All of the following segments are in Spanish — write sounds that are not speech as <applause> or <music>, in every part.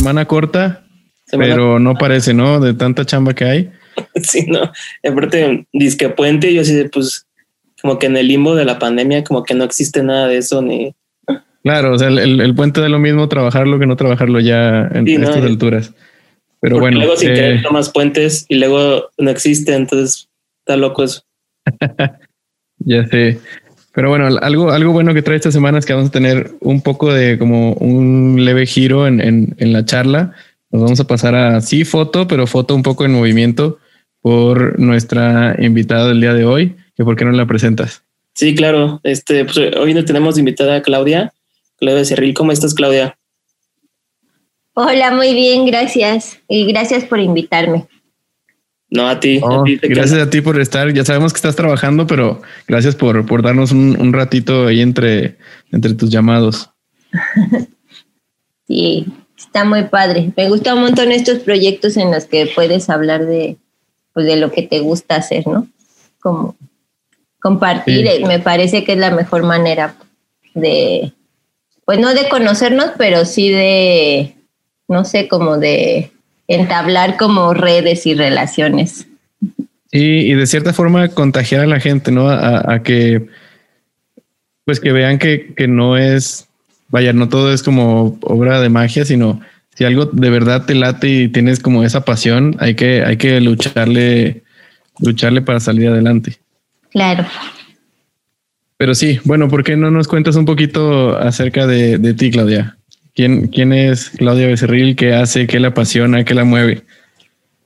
semana corta, pero no parece, ¿no? De tanta chamba que hay. <laughs> sí, no. Aparte, disque puente, yo sí, pues, como que en el limbo de la pandemia, como que no existe nada de eso, ni. Claro, o sea, el, puente de lo mismo trabajarlo que no trabajarlo ya en estas alturas. Pero bueno. Luego, sin querer, eh, tomas puentes y luego no existe, entonces está loco eso. <laughs> ya sé. Pero bueno, algo, algo bueno que trae esta semana es que vamos a tener un poco de como un leve giro en, en, en la charla. Nos vamos a pasar a sí foto, pero foto un poco en movimiento por nuestra invitada del día de hoy. Que por qué no la presentas? Sí, claro. Este, pues, hoy tenemos invitada a Claudia, Claudia Cerril. ¿Cómo estás, Claudia? Hola, muy bien, gracias. Y gracias por invitarme. No, a ti. gracias a ti por estar. Ya sabemos que estás trabajando, pero gracias por, por darnos un, ratito ahí entre, entre tus llamados. <laughs> sí, está muy padre. Me gusta un montón estos proyectos en los que puedes hablar de, pues, de lo que te gusta hacer, ¿no? Como compartir, eh, me parece que es la mejor manera de, pues no de conocernos, pero sí de, no sé, como de entablar como redes y relaciones. Sí, y de cierta forma contagiar a la gente, ¿no? A, que, pues que vean que, que, no es, vaya, no todo es como obra de magia, sino si algo de verdad te late y tienes como esa pasión, hay que, hay que lucharle, lucharle para salir adelante. Claro. Pero sí, bueno, ¿por qué no nos cuentas un poquito acerca de, de ti, Claudia? ¿Quién, es Claudia Becerril? ¿Qué hace? ¿Qué la apasiona? ¿Qué la mueve?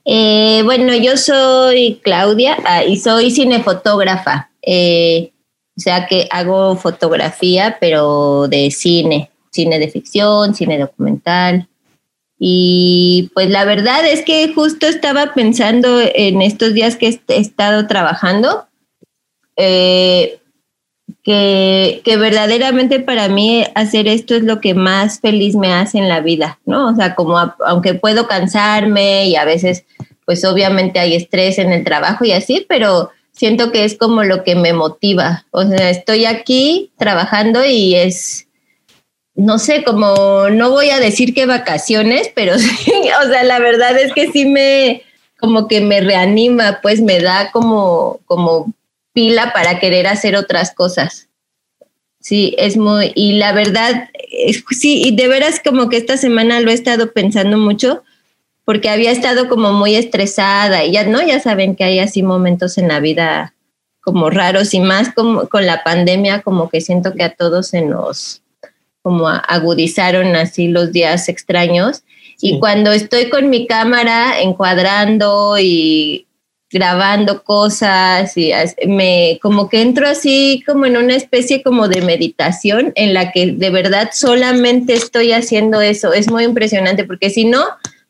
Eh, bueno, yo soy Claudia ah, y soy cinefotógrafa. Eh, o sea que hago fotografía, pero de cine, cine de ficción, cine documental. Y pues la verdad es que justo estaba pensando en estos días que he estado trabajando, eh, que, que, verdaderamente para mí hacer esto es lo que más feliz me hace en la vida, ¿no? O sea, como aunque puedo cansarme y a veces, pues obviamente hay estrés en el trabajo y así, pero siento que es como lo que me motiva. O sea, estoy aquí trabajando y es, no sé, como no voy a decir que vacaciones, pero <laughs> sí, o sea, la verdad es que sí me, como que me reanima, pues me da como, como pila para querer hacer otras cosas. Sí, es muy, y la verdad, sí, y de veras como que esta semana lo he estado pensando mucho, porque había estado como muy estresada y ya, ¿no? Ya saben que hay así momentos en la vida como raros y más como con la pandemia, como que siento que a todos se nos como agudizaron así los días extraños. Y cuando estoy con mi cámara encuadrando y grabando cosas y me como que entro así como en una especie como de meditación en la que de verdad solamente estoy haciendo eso. Es muy impresionante porque si no,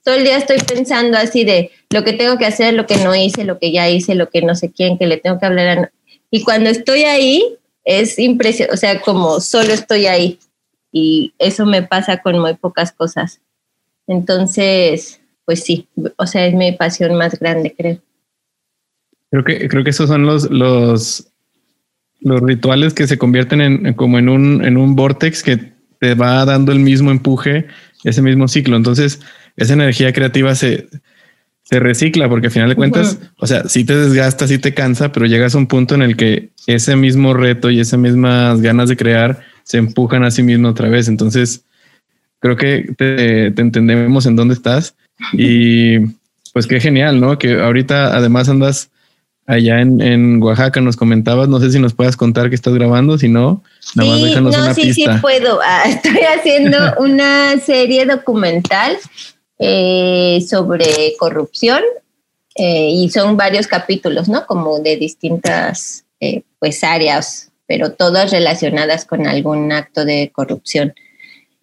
todo el día estoy pensando así de lo que tengo que hacer, lo que no hice, lo que ya hice, lo que no sé quién, que le tengo que hablar. Y cuando estoy ahí, es impresionante, o sea, como solo estoy ahí. Y eso me pasa con muy pocas cosas. Entonces, pues sí, o sea, es mi pasión más grande, creo. Creo que, creo que esos son los, los, los rituales que se convierten en como en un, en un vortex que te va dando el mismo empuje, ese mismo ciclo. Entonces, esa energía creativa se, se recicla porque al final de cuentas, o sea, sí te desgasta, sí te cansa, pero llegas a un punto en el que ese mismo reto y esas mismas ganas de crear se empujan a sí mismo otra vez. Entonces, creo que te, te entendemos en dónde estás y pues qué genial, ¿no? Que ahorita además andas allá en, en, Oaxaca nos comentabas, no sé si nos puedas contar que estás grabando, si no, nada más déjanos no, sí, Sí, puedo. <laughs> Ah, estoy haciendo <laughs> una serie documental eh, sobre corrupción eh, y son varios capítulos, ¿no? Como de distintas eh, pues áreas, pero todas relacionadas con algún acto de corrupción.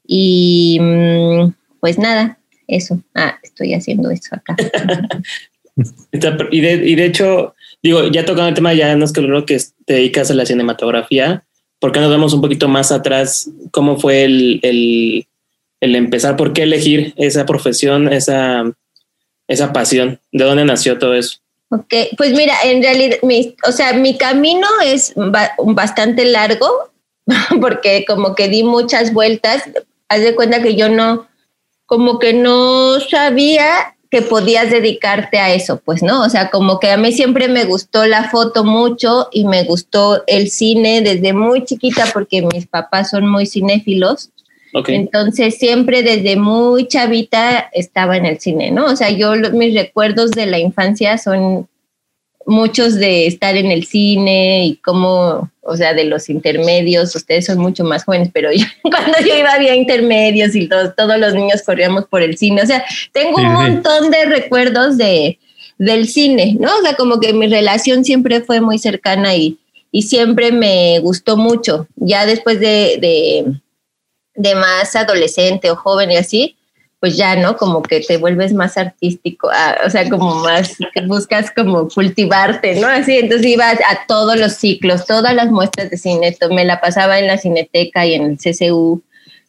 Y mm, pues nada, eso. Ah, estoy haciendo eso acá. <laughs> y, de, y de hecho, digo, ya tocando el tema, ya nos quedó que te dedicas a la cinematografía. ¿Por qué nos vemos un poquito más atrás? ¿Cómo fue el, el, empezar? ¿Por qué elegir esa profesión, esa, esa pasión? ¿De dónde nació todo eso? Ok, pues mira, en realidad, o sea, mi camino es bastante largo <laughs> porque como que di muchas vueltas. Haz de cuenta que yo no, como que no sabía que podías dedicarte a eso, pues, ¿no? O sea, como que a mí siempre me gustó la foto mucho y me gustó el cine desde muy chiquita porque mis papás son muy cinéfilos. Entonces siempre desde muy chavita estaba en el cine, ¿no? O sea, yo mis recuerdos de la infancia son muchos de estar en el cine y como, o sea, de los intermedios, ustedes son mucho más jóvenes, pero yo, <laughs> cuando yo iba había intermedios y todos, todos los niños corríamos por el cine, o sea, tengo un montón de recuerdos de, del cine, ¿no? O sea, como que mi relación siempre fue muy cercana y, y siempre me gustó mucho. Ya después de, de, de más adolescente o joven y así, pues ya, ¿no? Como que te vuelves más artístico, ah, o sea, como más, buscas como cultivarte, ¿no? Así, entonces iba a, todos los ciclos, todas las muestras de cine, me la pasaba en la cineteca y en el CCU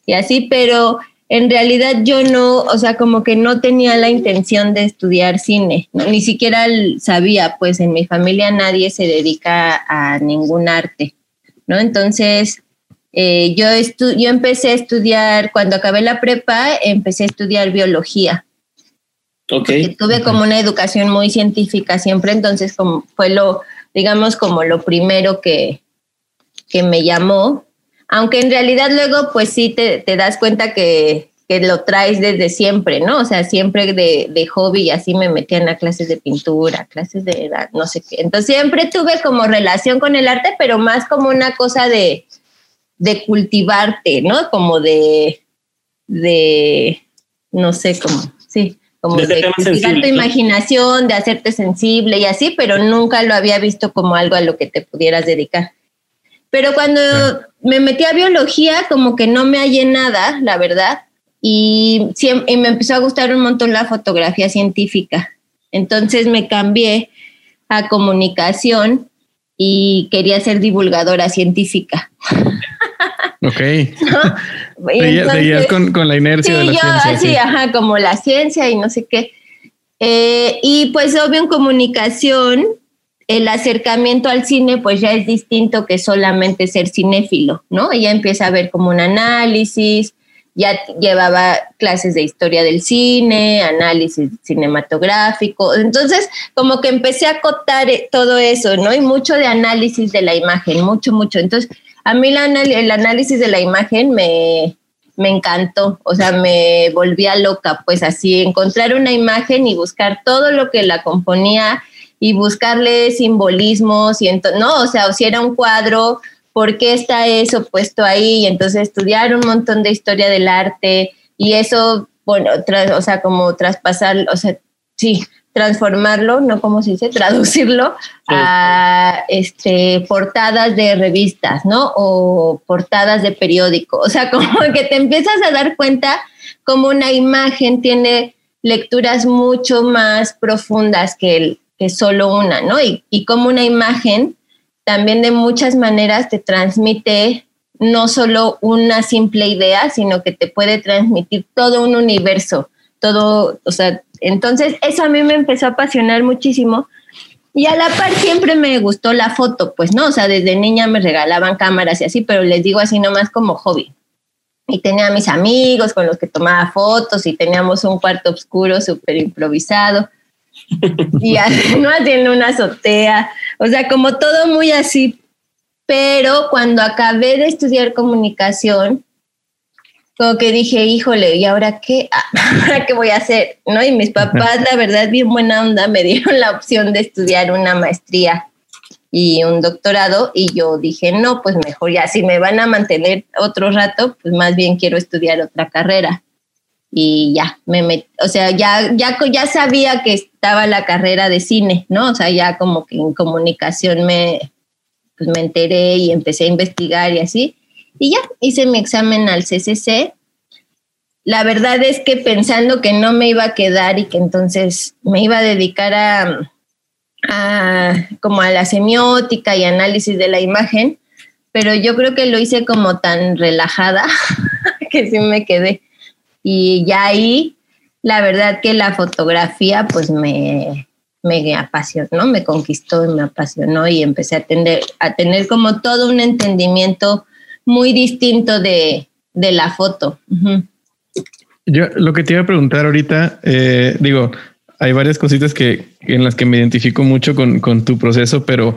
y así, pero en realidad yo no, o sea, como que no tenía la intención de estudiar cine, ni siquiera sabía, pues en mi familia nadie se dedica a ningún arte, ¿no? Entonces, eh, yo, yo empecé a estudiar, cuando acabé la prepa, empecé a estudiar biología. Ok. tuve como una educación muy científica siempre, entonces como fue lo, digamos, como lo primero que, que me llamó. Aunque en realidad luego, pues sí, te, te das cuenta que, que, lo traes desde siempre, ¿no? O sea, siempre de, de hobby y así me metían a clases de pintura, clases de edad, no sé qué. Entonces siempre tuve como relación con el arte, pero más como una cosa de, de cultivarte, ¿no? Como de, de, no sé, como, sí, como de, cultivar tu imaginación, de hacerte sensible y así, pero nunca lo había visto como algo a lo que te pudieras dedicar. Pero cuando me metí a biología, como que no me hallé nada, la verdad, y, y me empezó a gustar un montón la fotografía científica. Entonces me cambié a comunicación y quería ser divulgadora científica. <laughs> Ok. <laughs> Seguías con, la inercia de la ciencia. Sí, ajá, como la ciencia y no sé qué. Eh, y pues obvio en comunicación, el acercamiento al cine pues ya es distinto que solamente ser cinéfilo, ¿no? Ella empieza a ver como un análisis, ya llevaba clases de historia del cine, análisis cinematográfico, entonces como que empecé a acotar eh, todo eso, ¿no? Y mucho de análisis de la imagen, mucho, mucho. Entonces a mí el análisis de la imagen me, encantó, o sea, me volvía loca, pues así, encontrar una imagen y buscar todo lo que la componía y buscarle simbolismos y no, o sea, si era un cuadro, ¿por qué está eso puesto ahí? Y entonces estudiar un montón de historia del arte y eso, bueno, o sea, como traspasar, o sea, sí, transformarlo, no como se dice, <laughs> traducirlo a este, portadas de revistas, ¿no? O portadas de periódico. O sea, <laughs> como que te empiezas a dar cuenta como una imagen tiene lecturas mucho más profundas que, el, que solo una, ¿no? Y, y como una imagen también de muchas maneras te transmite no solo una simple idea, sino que te puede transmitir todo un universo, todo, o sea, entonces, eso a mí me empezó a apasionar muchísimo. Y a la par siempre me gustó la foto, pues no, o sea, desde niña me regalaban cámaras y así, pero les digo así nomás como hobby. Y tenía a mis amigos con los que tomaba fotos y teníamos un cuarto oscuro súper improvisado. y <laughs> no haciendo una azotea, o sea, como todo muy así. Pero cuando acabé de estudiar comunicación, como que dije, híjole, ¿y ahora qué? <laughs> ¿Ahora qué voy a hacer? ¿No? Y mis papás, la verdad, bien buena onda, me dieron la opción de estudiar una maestría y un doctorado y yo dije, no, pues mejor ya, si me van a mantener otro rato, pues más bien quiero estudiar otra carrera. Y ya, me metí, o sea, ya, ya, ya sabía que estaba la carrera de cine, ¿no? O sea, ya como que en comunicación me, pues me enteré y empecé a investigar y así. Y ya, hice mi examen al CCC. La verdad es que pensando que no me iba a quedar y que entonces me iba a dedicar a, como a la semiótica y análisis de la imagen, pero yo creo que lo hice como tan relajada <laughs> que sí me quedé. Y ya ahí, la verdad que la fotografía pues me, me apasionó, me conquistó y me apasionó y empecé a tener, a tener como todo un entendimiento muy distinto de, la foto. Yo lo que te iba a preguntar ahorita, eh, digo, hay varias cositas que en las que me identifico mucho con, con tu proceso, pero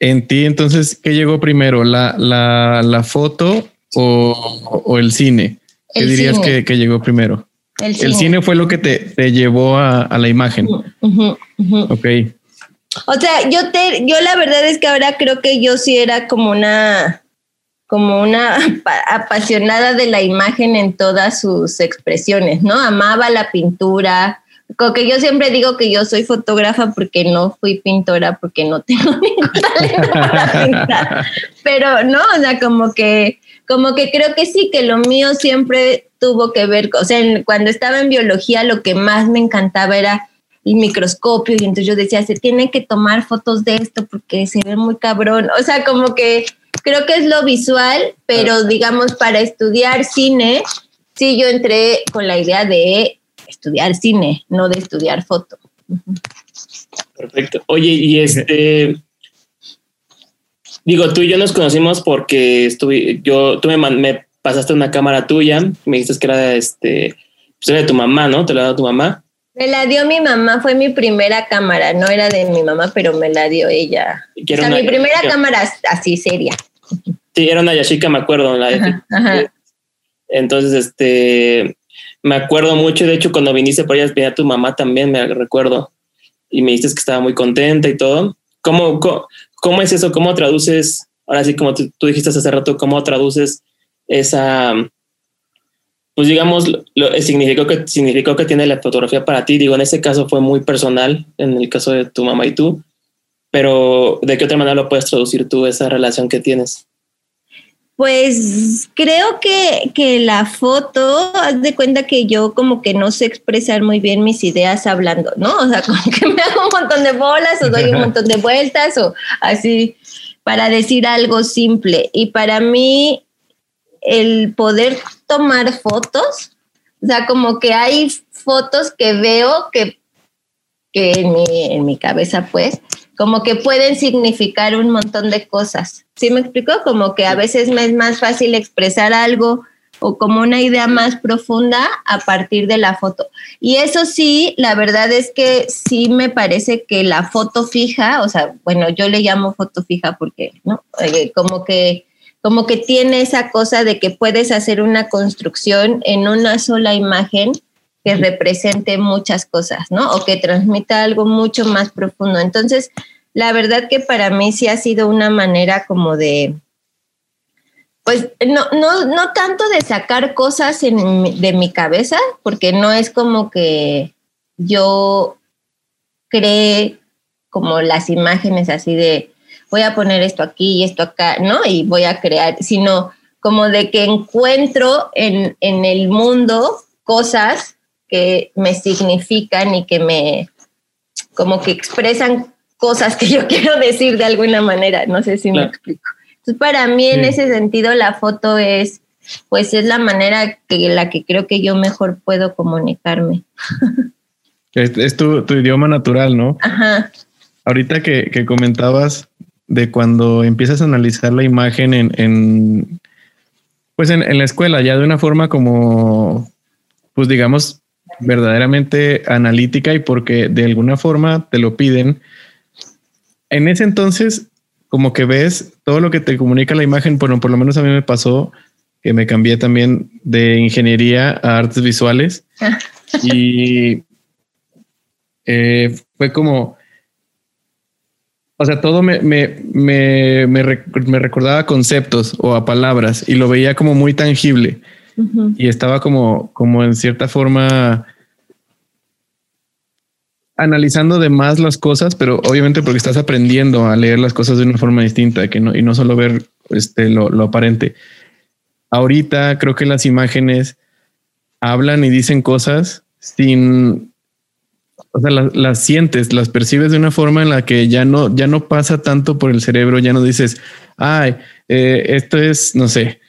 en ti, entonces, ¿qué llegó primero? ¿La, la, la foto o, o, el cine? ¿Qué El dirías cine. que, que llegó primero? El El cine fue lo que te, te llevó a, a la imagen. Ujú. Ok. O sea, yo te, yo la verdad es que ahora creo que yo sí era como una, como una <laughs> apa- apasionada de la imagen en todas sus expresiones, ¿no? Amaba la pintura. Como que yo siempre digo que yo soy fotógrafa porque no fui pintora, porque no <laughs> tengo ningún talento para pintar. Pero no, o sea, como que, como que creo que sí, que lo mío siempre tuvo que ver, o sea, en- cuando estaba en biología lo que más me encantaba era el microscopio y entonces yo decía, se tienen que tomar fotos de esto porque se ve muy cabrón. O sea, como que creo que es lo visual, pero digamos para estudiar cine, sí yo entré con la idea de estudiar cine, no de estudiar foto. Perfecto. Oye, y este. Digo, tú y yo nos conocimos porque estuve. Yo, tú me, pasaste una cámara tuya. Me dijiste que era este. Pues era de tu mamá, ¿no? Te la dio tu mamá. Me la dio mi mamá, fue mi primera cámara, no era de mi mamá, pero me la dio ella. Que O sea, mi primera cámara así seria. Sí, era una Yashica, me acuerdo. la- Ajá, ajá. Entonces, este. Me acuerdo mucho. De hecho, cuando viniste por allá, venía tu mamá también, me recuerdo. Y me dijiste que estaba muy contenta y todo. ¿Cómo, cómo, cómo es eso? ¿Cómo traduces? Ahora sí, como tú, tú dijiste hace rato, ¿cómo traduces esa, pues digamos, lo, lo- significó, que, significó que tiene la fotografía para ti? Digo, en ese caso fue muy personal, en el caso de tu mamá y tú, pero ¿de qué otra manera lo puedes traducir tú, esa relación que tienes? Pues creo que, que la foto, haz de cuenta que yo como que no sé expresar muy bien mis ideas hablando, ¿no? O sea, <laughs> como que me hago un montón de bolas o doy un montón de vueltas o así para decir algo simple. Y para mí el poder tomar fotos, o sea, como que hay fotos que veo que, que en, mi, en mi cabeza pues, como que pueden significar un montón de cosas. ¿Sí me explico? Como que a veces me es más fácil expresar algo o como una idea más profunda a partir de la foto. Y eso sí, la verdad es que sí me parece que la foto fija, o sea, bueno, yo le llamo foto fija porque, ¿no? Eh, como que como que tiene esa cosa de que puedes hacer una construcción en una sola imagen que represente muchas cosas, ¿no? O que transmita algo mucho más profundo. Entonces, la verdad que para mí sí ha sido una manera como de, pues no, no, no tanto de sacar cosas en de mi cabeza, porque no es como que yo cree como las imágenes así de voy a poner esto aquí y esto acá, ¿no? Y voy a crear, sino como de que encuentro en, en el mundo cosas que me significan y que me, como que expresan cosas que yo <laughs> quiero decir de alguna manera, no sé si Claro. me explico. Entonces, para mí en Sí. ese sentido la foto es, pues es la manera que la que creo que yo mejor puedo comunicarme. <laughs> Es, es tu, tu idioma natural, ¿no? Ajá. Ahorita que, que comentabas de cuando empiezas a analizar la imagen en, en pues en, en la escuela, ya de una forma como, pues digamos, verdaderamente analítica y porque de alguna forma te lo piden. En ese entonces, como que ves todo lo que te comunica la imagen, bueno, por lo menos a mí me pasó que me cambié también de ingeniería a artes visuales <laughs> y eh, fue como, o sea, todo me, me, me, me, rec- me recordaba conceptos o a palabras y lo veía como muy tangible y estaba como, como en cierta forma analizando de más las cosas, pero obviamente porque estás aprendiendo a leer las cosas de una forma distinta que no, y no solo ver este, lo, lo aparente. Ahorita creo que las imágenes hablan y dicen cosas sin, o sea, las, las sientes, las percibes de una forma en la que ya no, ya no pasa tanto por el cerebro, ya no dices, ay, eh, esto es, no sé,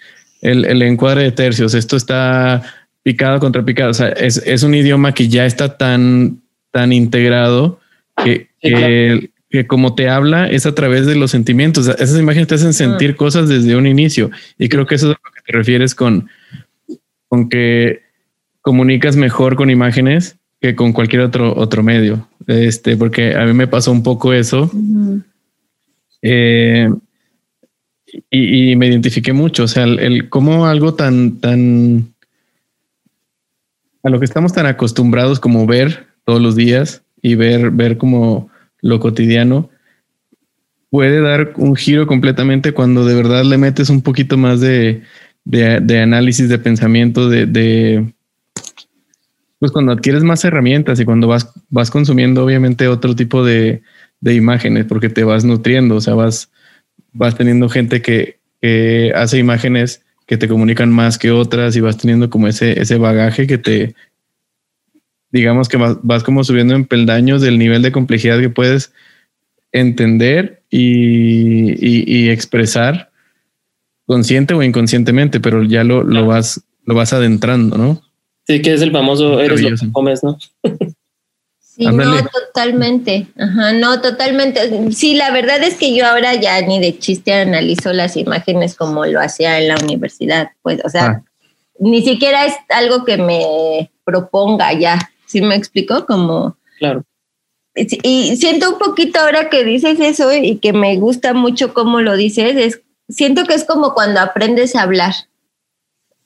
el, el encuadre de tercios, esto está picado contra picado, o sea, es, es un idioma que ya está tan, tan integrado que, Sí, que, que como te habla es a través de los sentimientos. Esas imágenes te hacen sentir cosas desde un inicio. Y creo que eso es a lo que te refieres con, con que comunicas mejor con imágenes que con cualquier otro, otro medio. Este, porque a mí me pasó un poco eso. Eh, y, me identifiqué mucho. O sea, el, el cómo algo tan, tan a lo que estamos tan acostumbrados como ver todos los días y ver, ver como lo cotidiano puede dar un giro completamente cuando de verdad le metes un poquito más de, de, análisis, de pensamiento, de, de, pues cuando adquieres más herramientas y cuando vas, vas consumiendo obviamente otro tipo de, de imágenes porque te vas nutriendo, o sea, vas, vas teniendo gente que, que hace imágenes que te comunican más que otras y vas teniendo como ese, ese bagaje que te, digamos que vas, vas como subiendo en peldaños del nivel de complejidad que puedes entender y, expresar consciente o inconscientemente, pero ya lo, lo, vas, lo vas adentrando, ¿no? Sí, que es el famoso eres lo que comes, ¿no? Sí, no, totalmente. Ajá, no, totalmente. Sí, la verdad es que yo ahora ya ni de chiste analizo las imágenes como lo hacía en la universidad. Pues, o sea, ah. ni siquiera es algo que me proponga ya. ¿Sí me explico? Como. Claro. Y siento un poquito ahora que dices eso y que me gusta mucho cómo lo dices, es, siento que es como cuando aprendes a hablar.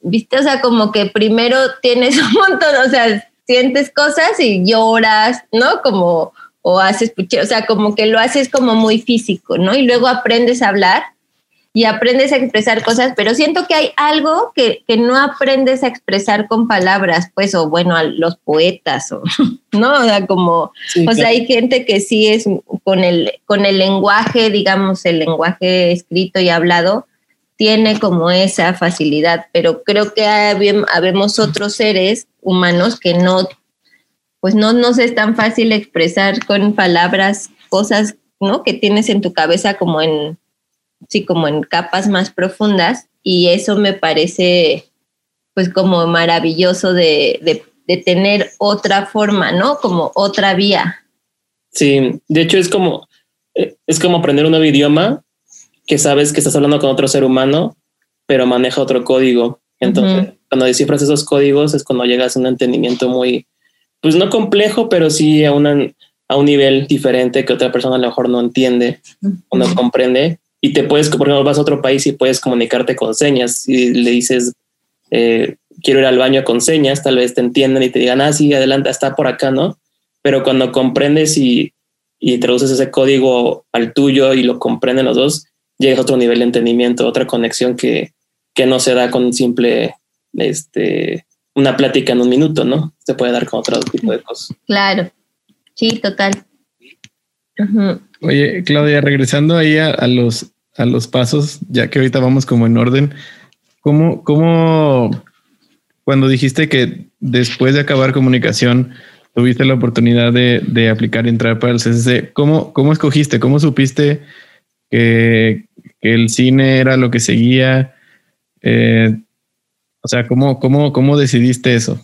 ¿Viste? O sea, como que primero tienes <laughs> un montón, o sea, sientes cosas y lloras, ¿no? Como, o haces, o sea, como que lo haces como muy físico, ¿no? Y luego aprendes a hablar y aprendes a expresar cosas, pero siento que hay algo que, que no aprendes a expresar con palabras, pues, o bueno, a los poetas, o, <laughs> ¿no? O sea, como, o sea, hay gente que sí es con el, con el lenguaje, digamos, el lenguaje escrito y hablado, tiene como esa facilidad, pero creo que habemos otros seres humanos que no, pues no nos es tan fácil expresar con palabras cosas, ¿no? Que tienes en tu cabeza como en, sí, como en capas más profundas y eso me parece pues como maravilloso de, de, de tener otra forma, ¿no? Como otra vía. Sí, de hecho es como, eh, es como aprender un nuevo idioma que sabes que estás hablando con otro ser humano, pero maneja otro código. Entonces, cuando descifras esos códigos es cuando llegas a un entendimiento muy, pues no complejo, pero sí a, una, a un nivel diferente que otra persona a lo mejor no entiende o no comprende. Y te puedes, por ejemplo, vas a otro país y puedes comunicarte con señas. Y le dices, eh, quiero ir al baño con señas, tal vez te entiendan y te digan, ah, sí, adelante, está por acá, ¿no? Pero cuando comprendes y, y traduces ese código al tuyo y lo comprenden los dos, llegas a otro nivel de entendimiento, otra conexión que, que no se da con un simple, este, una plática en un minuto, ¿no? Se puede dar con otro tipo de cosas. Claro, sí, total. Oye, Claudia, regresando ahí a, los, a los pasos, ya que ahorita vamos como en orden, ¿cómo, cómo cuando dijiste que después de acabar comunicación tuviste la oportunidad de, de aplicar y entrar para el CCC, ¿cómo, cómo escogiste? ¿Cómo supiste que, que el cine era lo que seguía. Eh, o sea, ¿cómo, cómo, ¿cómo decidiste eso?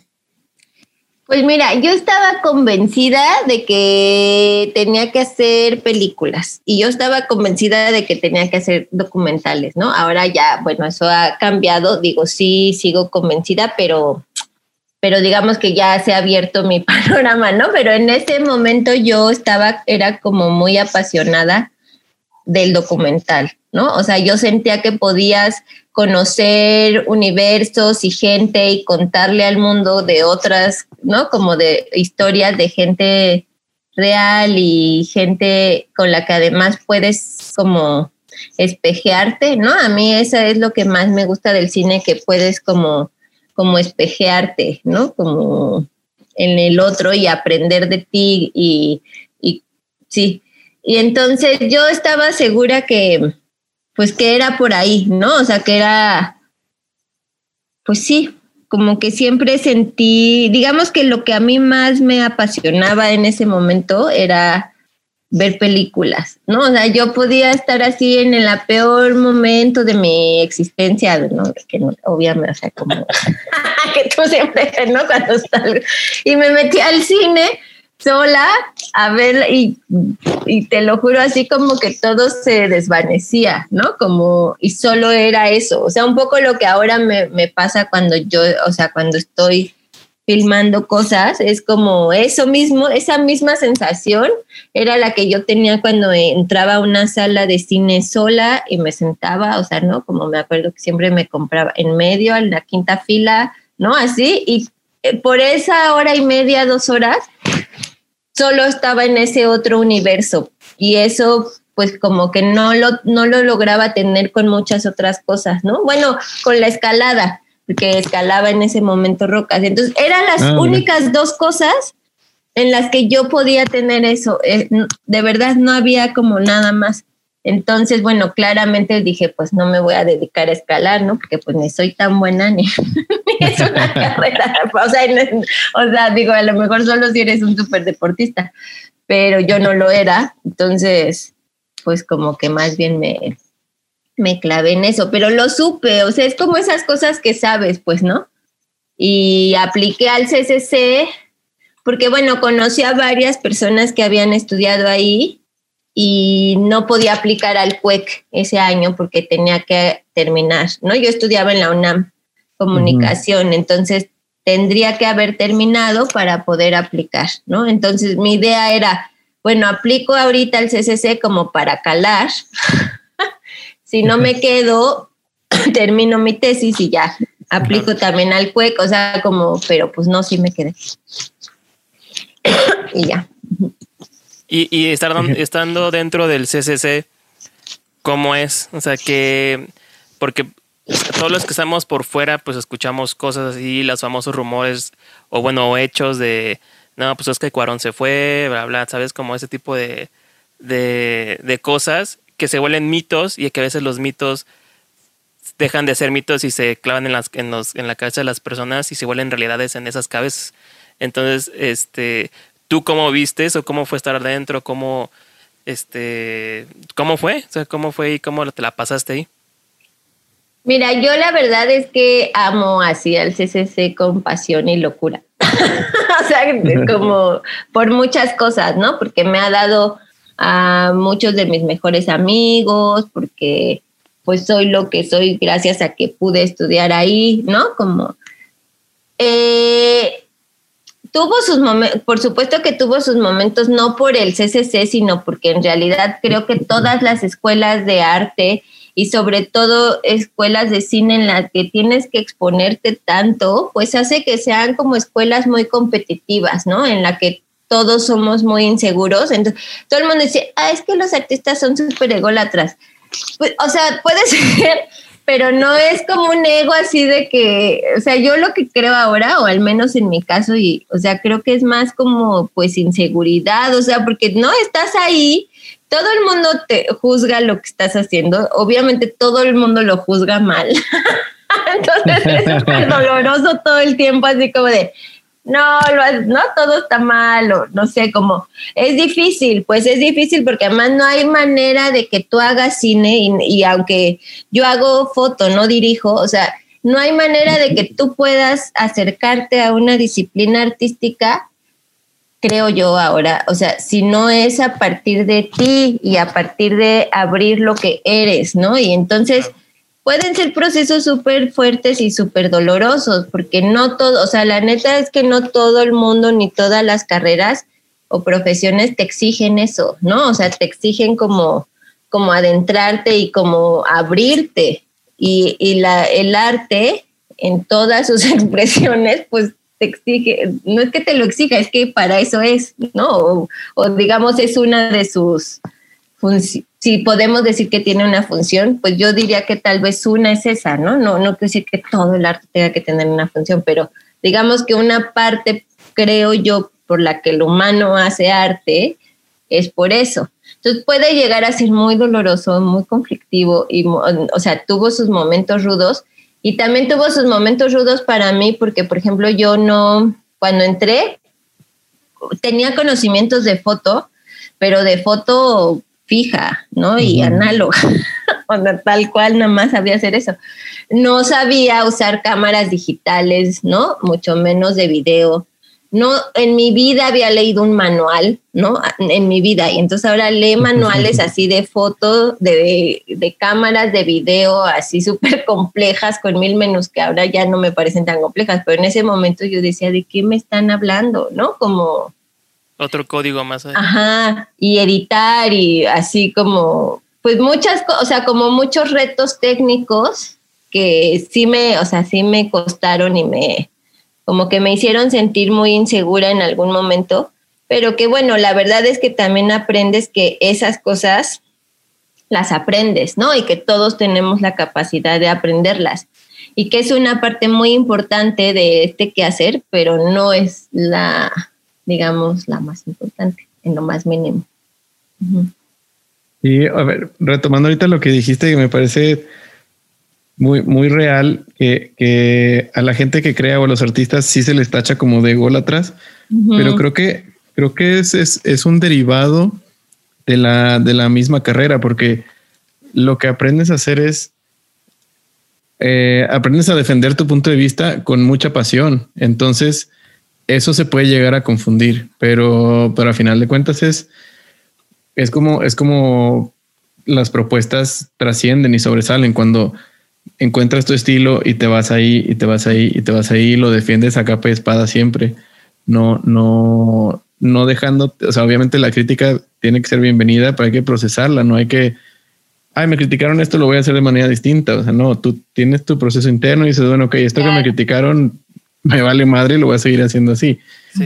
Pues mira, yo estaba convencida de que tenía que hacer películas y yo estaba convencida de que tenía que hacer documentales, ¿no? Ahora ya, bueno, eso ha cambiado, digo, sí, sigo convencida, pero, pero digamos que ya se ha abierto mi <laughs> panorama, ¿no? Pero en ese momento yo estaba, era como muy apasionada del documental, ¿no? O sea, yo sentía que podías conocer universos y gente y contarle al mundo de otras, ¿no? Como de historias de gente real y gente con la que además puedes como espejearte, ¿no? A mí eso es lo que más me gusta del cine, que puedes como, como espejearte, ¿no? Como en el otro y aprender de ti y, y sí, y entonces yo estaba segura que, pues que era por ahí, ¿no? O sea, que era, pues sí, como que siempre sentí, digamos que lo que a mí más me apasionaba en ese momento era ver películas, ¿no? O sea, yo podía estar así en el peor momento de mi existencia, obviamente, o sea, como <laughs> que tú siempre, ¿no? Y me metí al cine sola a ver y, te lo juro así como que todo se desvanecía, ¿no? Como y solo era eso, o sea, un poco lo que ahora me, pasa cuando yo, o sea, cuando estoy filmando cosas, es como eso mismo, esa misma sensación era la que yo tenía cuando entraba a una sala de cine sola y me sentaba, o sea, ¿no? Como me acuerdo que siempre me compraba en medio, en la quinta fila, ¿no? Así, y eh, por esa hora y media, dos horas, solo estaba en ese otro universo y eso pues como que no lo, no lo lograba tener con muchas otras cosas, ¿no? Bueno, con la escalada, porque escalaba en ese momento rocas. Entonces, eran las ah, únicas dos cosas en las que yo podía tener eso. Eh, de verdad, no había como nada más. Entonces, bueno, claramente dije, pues no me voy a dedicar a escalar, ¿no? Porque pues ni soy tan buena ni, <laughs> <laughs> es una carrera. O sea, o sea, digo, a lo mejor solo si eres un súper deportista, pero yo no lo era. Entonces, pues como que más bien me, me clavé en eso, pero lo supe, o sea, es como esas cosas que sabes, pues, ¿no? Y apliqué al CCC porque, bueno, conocí a varias personas que habían estudiado ahí y no podía aplicar al CUEC ese año porque tenía que terminar, ¿no? Yo estudiaba en la UNAM comunicación, entonces tendría que haber terminado para poder aplicar, ¿no? Entonces mi idea era bueno, aplico ahorita el CCC como para calar. <laughs> si no me quedo, <clears throat> termino mi tesis y ya aplico también al CUEC, o sea, como, pero pues no, sí me quedé. y ya. Y, y estar, estando dentro del CCC, ¿cómo es? O sea, que, porque todos los que estamos por fuera, pues escuchamos cosas así, los famosos rumores o bueno, hechos de no, pues es que Cuarón se fue, bla, bla, ¿sabes? Como ese tipo de, de, cosas que se vuelven mitos y que a veces los mitos dejan de ser mitos y se clavan en, las, en, los, en la cabeza de las personas y se vuelven realidades en esas cabezas. Entonces, este, ¿tú cómo vistes o cómo fue estar adentro? ¿Cómo, este, cómo fue? O sea, ¿cómo fue y cómo te la pasaste ahí? Mira, yo la verdad es que amo así al CCC con pasión y locura. <laughs> o sea, como por muchas cosas, ¿no? Porque me ha dado a muchos de mis mejores amigos, porque pues soy lo que soy gracias a que pude estudiar ahí, ¿no? Como eh, tuvo sus momentos, por supuesto que tuvo sus momentos, no por el CCC, sino porque en realidad creo que todas las escuelas de arte y sobre todo escuelas de cine en las que tienes que exponerte tanto, pues hace que sean como escuelas muy competitivas, ¿no? En la que todos somos muy inseguros. Entonces, todo el mundo dice, ah, es que los artistas son súper ególatras. Pues, o sea, puede <laughs> ser, pero no es como un ego así de que, o sea, yo lo que creo ahora, o al menos en mi caso, y, o sea, creo que es más como, pues, inseguridad, o sea, porque no estás ahí todo el mundo te juzga lo que estás haciendo. Obviamente todo el mundo lo juzga mal. <laughs> Entonces es súper <laughs> doloroso todo el tiempo, así como de, no, no, todo está mal, o no sé, como, es difícil, pues es difícil porque además no hay manera de que tú hagas cine y, y aunque yo hago foto, no dirijo, o sea, no hay manera de que tú puedas acercarte a una disciplina artística creo yo ahora, o sea, si no es a partir de ti y a partir de abrir lo que eres, ¿no? Y entonces pueden ser procesos súper fuertes y súper dolorosos, porque no todo, o sea, la neta es que no todo el mundo ni todas las carreras o profesiones te exigen eso, ¿no? O sea, te exigen como, como adentrarte y como abrirte. Y, y la, el arte en todas sus <laughs> expresiones, pues te exige, no es que te lo exija, es que para eso es, ¿no? O, digamos es una de sus funciones. Si podemos decir que tiene una función, pues yo diría que tal vez una es esa, ¿no? No, no quiero decir que todo el arte tenga que tener una función, pero digamos que una parte, creo yo, por la que el humano hace arte, es por eso. Entonces puede llegar a ser muy doloroso, muy conflictivo, y, o sea, tuvo sus momentos rudos, y también tuvo sus momentos rudos para mí porque, por ejemplo, yo no, cuando entré, tenía conocimientos de foto, pero de foto fija, ¿no? Y análoga, <laughs> tal cual nada más sabía hacer eso. No sabía usar cámaras digitales, ¿no? Mucho menos de video. No en mi vida había leído un manual, ¿no? En mi vida. Y entonces ahora lee manuales <laughs> así de fotos, de, de, cámaras, de video, así súper complejas, con mil menús que ahora ya no me parecen tan complejas, pero en ese momento yo decía, ¿de qué me están hablando? ¿No? Como... Otro código más. Allá. Ajá, y editar y así como, pues muchas, o sea, como muchos retos técnicos que sí me, o sea, sí me costaron y me, como que me hicieron sentir muy insegura en algún momento, pero que bueno, la verdad es que también aprendes que esas cosas las aprendes, ¿no? Y que todos tenemos la capacidad de aprenderlas. Y que es una parte muy importante de este quehacer, pero no es la, digamos, la más importante, en lo más mínimo. Y a ver, retomando ahorita lo que dijiste, que me parece muy, muy real que, a la gente que crea o a los artistas sí se les tacha como de gol atrás, pero creo que, creo que es, es, un derivado de la, de la misma carrera, porque lo que aprendes a hacer es eh, aprendes a defender tu punto de vista con mucha pasión. Entonces, eso se puede llegar a confundir, pero, pero a final de cuentas es, es como, es como las propuestas trascienden y sobresalen cuando encuentras tu estilo y te vas ahí y te vas ahí y te vas ahí y lo defiendes a capa y espada siempre. No, no, no dejando, o sea, obviamente la crítica tiene que ser bienvenida, pero hay que procesarla, no hay que, ay, me criticaron esto, lo voy a hacer de manera distinta. O sea, no, tú tienes tu proceso interno y dices, bueno, ok, esto que me criticaron me vale madre y lo voy a seguir haciendo así.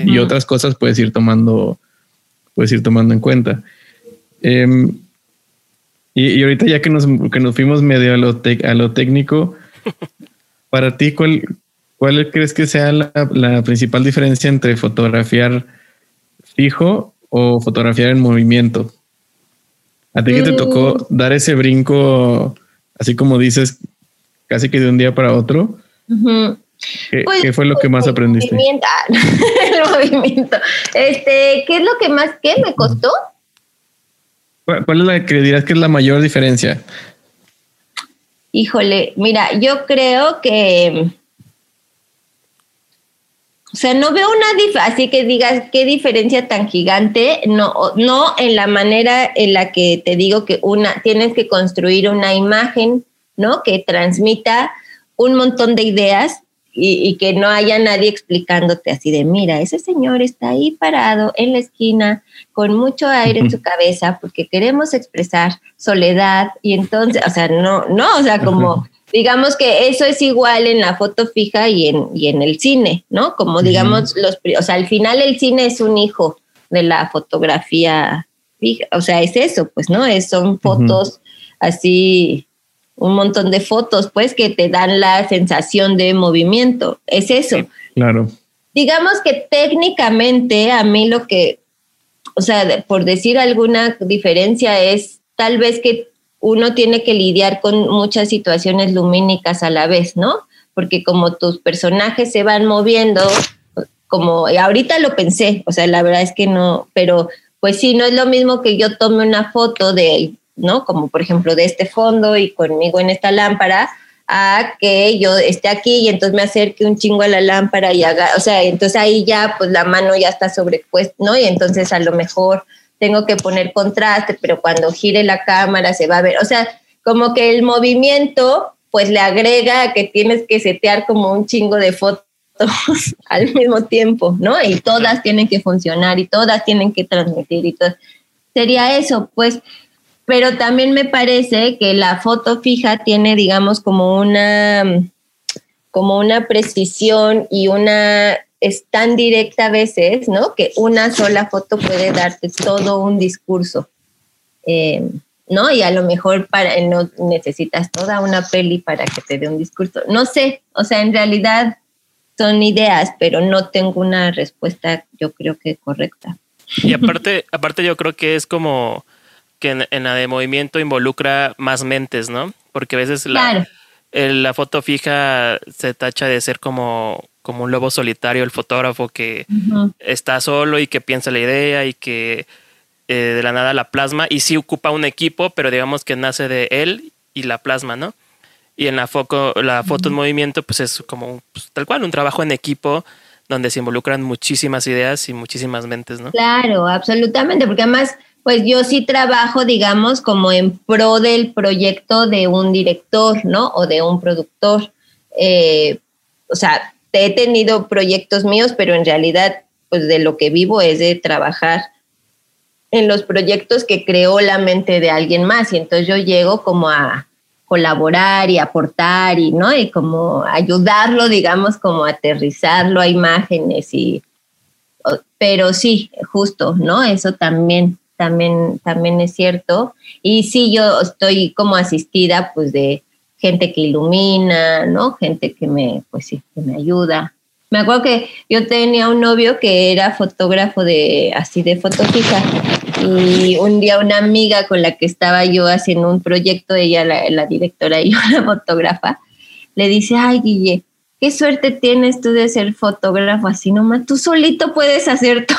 Y otras cosas puedes ir tomando, puedes ir tomando en cuenta. Em, y, ahorita ya que nos, que nos fuimos medio a lo, a lo técnico, <laughs> para ti, ¿cuál, ¿cuál crees que sea la, la, principal diferencia entre fotografiar fijo o fotografiar en movimiento? A ti que te tocó mm. dar ese brinco, así como dices, casi que de un día para otro. ¿Qué, pues, ¿Qué, fue lo que más aprendiste? <laughs> el movimiento. Este, ¿qué es lo que más qué me costó? ¿Cuál es la que dirás que es la mayor diferencia? Híjole, mira, yo creo que. O sea, no veo una así que digas qué diferencia tan gigante, no, no en la manera en la que te digo que una tienes que construir una imagen, ¿no? Que transmita un montón de ideas y, que no haya nadie explicándote así de, mira, ese señor está ahí parado en la esquina con mucho aire en su cabeza porque queremos expresar soledad y entonces, o sea, no, no, o sea, como digamos que eso es igual en la foto fija y en, y en el cine, ¿no? Como digamos, los, o sea, al final el cine es un hijo de la fotografía fija, o sea, es eso, pues, ¿no? Es, son fotos así un montón de fotos, pues, que te dan la sensación de movimiento. Es eso. claro. Digamos que técnicamente a mí lo que, o sea, por decir alguna diferencia es tal vez que uno tiene que lidiar con muchas situaciones lumínicas a la vez, ¿no? Porque como tus personajes se van moviendo, como ahorita lo pensé, o sea, la verdad es que no, pero pues sí, no es lo mismo que yo tome una foto de ¿no? Como por ejemplo de este fondo y conmigo en esta lámpara, a que yo esté aquí y entonces me acerque un chingo a la lámpara y haga, o sea, entonces ahí ya pues la mano ya está sobrepuesta, ¿no? Y entonces a lo mejor tengo que poner contraste, pero cuando gire la cámara se va a ver, o sea, como que el movimiento pues le agrega que tienes que setear como un chingo de fotos <laughs> al mismo tiempo, ¿no? Y todas tienen que funcionar y todas tienen que transmitir y todo. Sería eso, pues pero también me parece que la foto fija tiene, digamos, como una, como una precisión y una es tan directa a veces, ¿no? Que una sola foto puede darte todo un discurso, eh, ¿no? Y a lo mejor para, no necesitas toda una peli para que te dé un discurso. No sé, o sea, en realidad son ideas, pero no tengo una respuesta, yo creo que correcta. Y aparte, aparte yo creo que es como que en, la de movimiento involucra más mentes, ¿no? Porque a veces la, la foto fija se tacha de ser como, como un lobo solitario, el fotógrafo que está solo y que piensa la idea y que eh, de la nada la plasma y sí ocupa un equipo, pero digamos que nace de él y la plasma, ¿no? Y en la, foco, la foto en movimiento, pues es como pues, tal cual un trabajo en equipo donde se involucran muchísimas ideas y muchísimas mentes, ¿no? Claro, absolutamente, porque además, pues yo sí trabajo, digamos, como en pro del proyecto de un director, ¿no? O de un productor. Eh, o sea, he tenido proyectos míos, pero en realidad, pues de lo que vivo es de trabajar en los proyectos que creó la mente de alguien más. Y entonces yo llego como a colaborar y aportar y, ¿no? Y como ayudarlo, digamos, como aterrizarlo a imágenes y... Pero sí, justo, ¿no? Eso también, también, también es cierto. Y sí, yo estoy como asistida, pues, de gente que ilumina, ¿no? Gente que me, pues sí, que me ayuda. Me acuerdo que yo tenía un novio que era fotógrafo de, así de foto y un día una amiga con la que estaba yo haciendo un proyecto, ella la, directora y yo la fotógrafa, le dice, ay Guille, qué suerte tienes tú de ser fotógrafo así nomás, tú solito puedes hacer todo.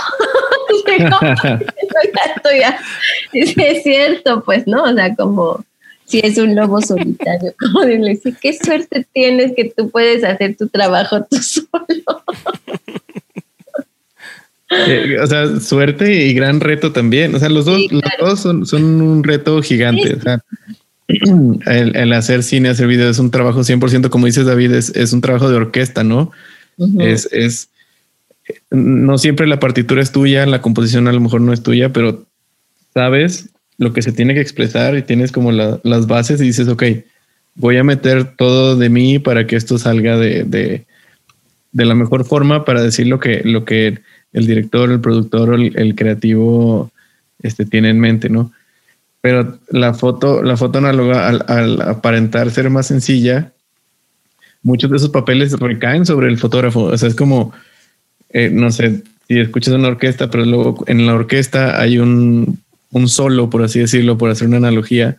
Dice, <laughs> es cierto, pues, ¿no? O sea, como si es un lobo solitario, <laughs> como le dice, qué suerte tienes que tú puedes hacer tu trabajo tú <laughs> solo. Eh, o sea, suerte y gran reto también. O sea, los dos, los dos son, un reto gigante. O sea, <clears throat> el, hacer cine, hacer video es un trabajo 100%, como dices David, es, un trabajo de orquesta, ¿no? es, es, no siempre la partitura es tuya, la composición a lo mejor no es tuya, pero sabes lo que se tiene que expresar y tienes como las bases y dices, ok, voy a meter todo de mí para que esto salga de, de, de la mejor forma para decir lo que, lo que el director, el productor o el, creativo este, tiene en mente, ¿no? Pero la foto, la foto análoga, al, aparentar ser más sencilla, muchos de esos papeles recaen sobre el fotógrafo. O sea, es como, eh, no sé, si escuchas una orquesta, pero luego en la orquesta hay un, un solo, por así decirlo, por hacer una analogía.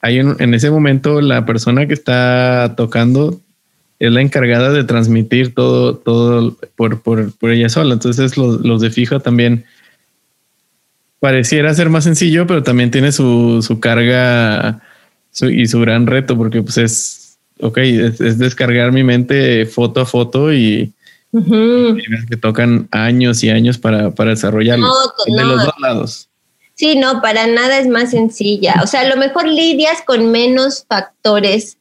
Hay en ese momento la persona que está tocando es la encargada de transmitir todo, todo por, por, por ella sola. Entonces los, los, de fija también pareciera ser más sencillo, pero también tiene su, su carga y su gran reto, porque pues es, ok, es, descargar mi mente foto a foto y, que tocan años y años para, para desarrollarlo. de los dos lados. Sí, no, para nada es más sencilla. O sea, a lo mejor lidias con menos factores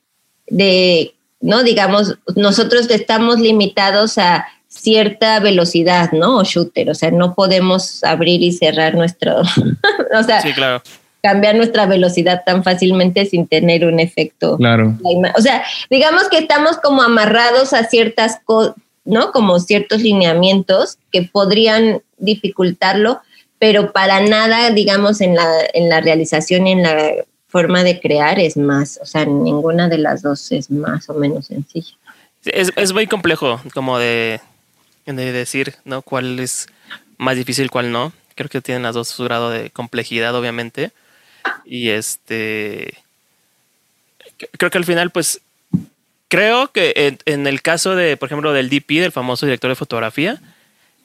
de ¿no? Digamos, nosotros estamos limitados a cierta velocidad, ¿no? O shooter, o sea, no podemos abrir y cerrar nuestro, <laughs> o sea, cambiar nuestra velocidad tan fácilmente sin tener un efecto. Claro. O sea, digamos que estamos como amarrados a ciertas cosas, ¿no? Como ciertos lineamientos que podrían dificultarlo, pero para nada, digamos, en la, en la realización y en la forma de crear es más, o sea, ninguna de las dos es más o menos sencilla. Es, es muy complejo como de, de decir, ¿no? ¿Cuál es más difícil, cuál no? Creo que tienen las dos su grado de complejidad, obviamente. Y este. Creo que al final, pues. Creo que en, el caso de, por ejemplo, del DP, del famoso director de fotografía,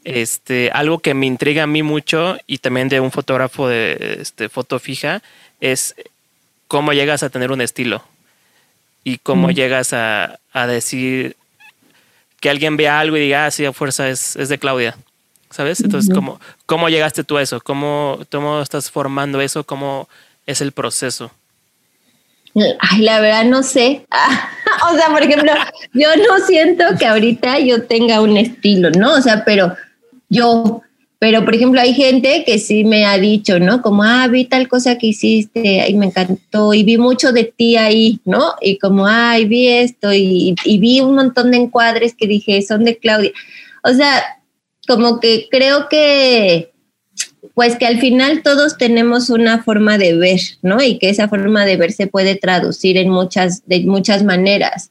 este, algo que me intriga a mí mucho y también de un fotógrafo de este, foto fija es cómo llegas a tener un estilo y cómo llegas a, decir que alguien vea algo y diga, ah, sí, a fuerza es, de Claudia. ¿Sabes? Entonces, ¿cómo, ¿cómo llegaste tú a eso? ¿Cómo, ¿Cómo estás formando eso? ¿Cómo es el proceso? Ay, la verdad no sé. <laughs> o sea, por ejemplo, yo no siento que ahorita yo tenga un estilo, ¿no? O sea, pero yo pero, por ejemplo, hay gente que sí me ha dicho, ¿no? Como, ah, vi tal cosa que hiciste y me encantó y vi mucho de ti ahí, ¿no? Y como, ay, vi esto y, vi un montón de encuadres que dije, son de Claudia. O sea, como que creo que, pues que al final todos tenemos una forma de ver, ¿no? Y que esa forma de ver se puede traducir en muchas, de muchas maneras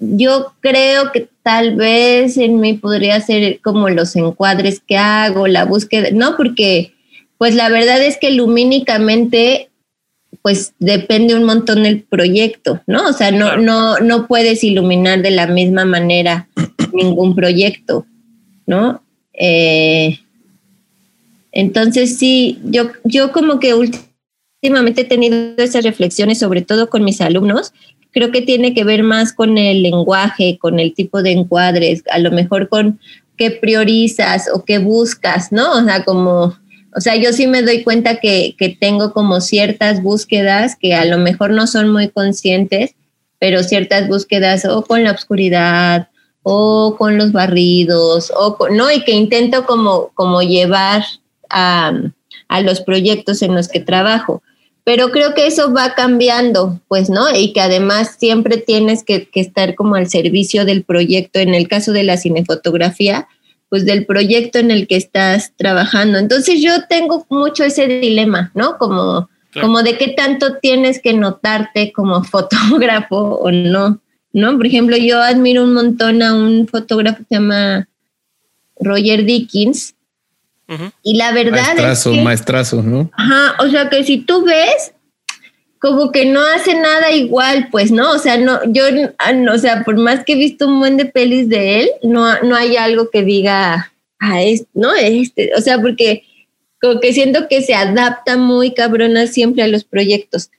yo creo que tal vez en mí podría ser como los encuadres que hago, la búsqueda, no, porque pues la verdad es que lumínicamente pues depende un montón del proyecto, ¿no? O sea, no, no, no puedes iluminar de la misma manera <clears throat> ningún proyecto, ¿no? Eh, entonces sí, yo, yo como que últimamente he tenido esas reflexiones, sobre todo con mis alumnos, creo que tiene que ver más con el lenguaje, con el tipo de encuadres, a lo mejor con qué priorizas o qué buscas, ¿no? O sea, como, o sea, yo sí me doy cuenta que, que tengo como ciertas búsquedas que a lo mejor no son muy conscientes, pero ciertas búsquedas o con la oscuridad o con los barridos, o ¿no? Y que intento como, como llevar a, a los proyectos en los que trabajo pero creo que eso va cambiando, pues, ¿no? Y que además siempre tienes que, que, estar como al servicio del proyecto, en el caso de la cinefotografía, pues del proyecto en el que estás trabajando. Entonces yo tengo mucho ese dilema, ¿no? Como, como de qué tanto tienes que notarte como <laughs> fotógrafo o no, ¿no? Por ejemplo, yo admiro un montón a un fotógrafo que se llama Roger Dickens, y la verdad maestrazo, es maestrazo, ¿no? Ajá, o sea que si tú ves, como que no hace nada igual, pues, ¿no? O sea, no, yo, ah, o sea, por más que he visto un buen de pelis de él, no, no hay algo que diga, ah, es, no, este, o sea, porque como que siento que se adapta muy cabrona siempre a los proyectos.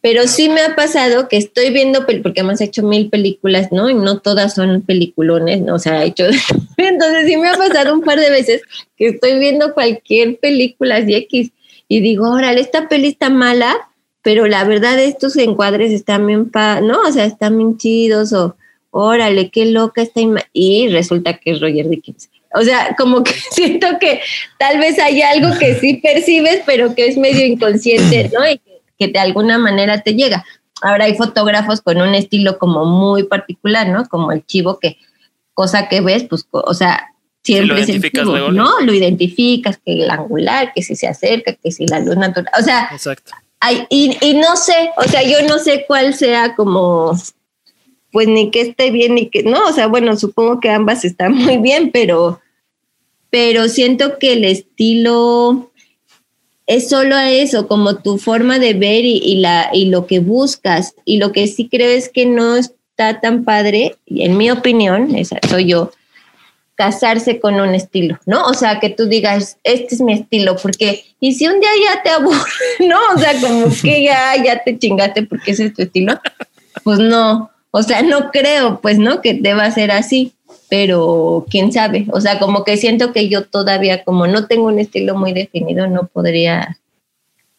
Pero sí me ha pasado que estoy viendo, porque hemos hecho mil películas, ¿no? Y no todas son peliculones, ¿no? O sea, he hecho... <laughs> Entonces sí me ha pasado un par de veces que estoy viendo cualquier película de X y digo, órale, esta peli está mala, pero la verdad estos encuadres están bien, pa ¿no? O sea, están bien chidos o, órale, qué loca está. Y resulta que es Roger Dickens. O sea, como que <laughs> siento que tal vez hay algo que sí percibes, pero que es medio inconsciente, ¿no? Y que de alguna manera te llega. Ahora hay fotógrafos con un estilo como muy particular, ¿no? Como el chivo que cosa que ves, pues, o sea, siempre es el chivo, ¿no? Lo identificas, que el angular, que si se acerca, que si la luz natural, o sea, Exacto. Hay, y, y no sé, o sea, yo no sé cuál sea como, pues ni que esté bien ni que, no, o sea, bueno, supongo que ambas están muy bien, pero, pero siento que el estilo es solo eso, como tu forma de ver y, la, y lo que buscas. Y lo que sí creo es que no está tan padre, y en mi opinión, esa soy yo, casarse con un estilo, ¿no? O sea, que tú digas, este es mi estilo, porque, y si un día ya te aburre, <laughs> ¿no? O sea, como que ya, ya te chingaste porque ese es tu estilo, pues no, o sea, no creo, pues, ¿no? Que deba ser así pero quién sabe, o sea, como que siento que yo todavía como no tengo un estilo muy definido, no podría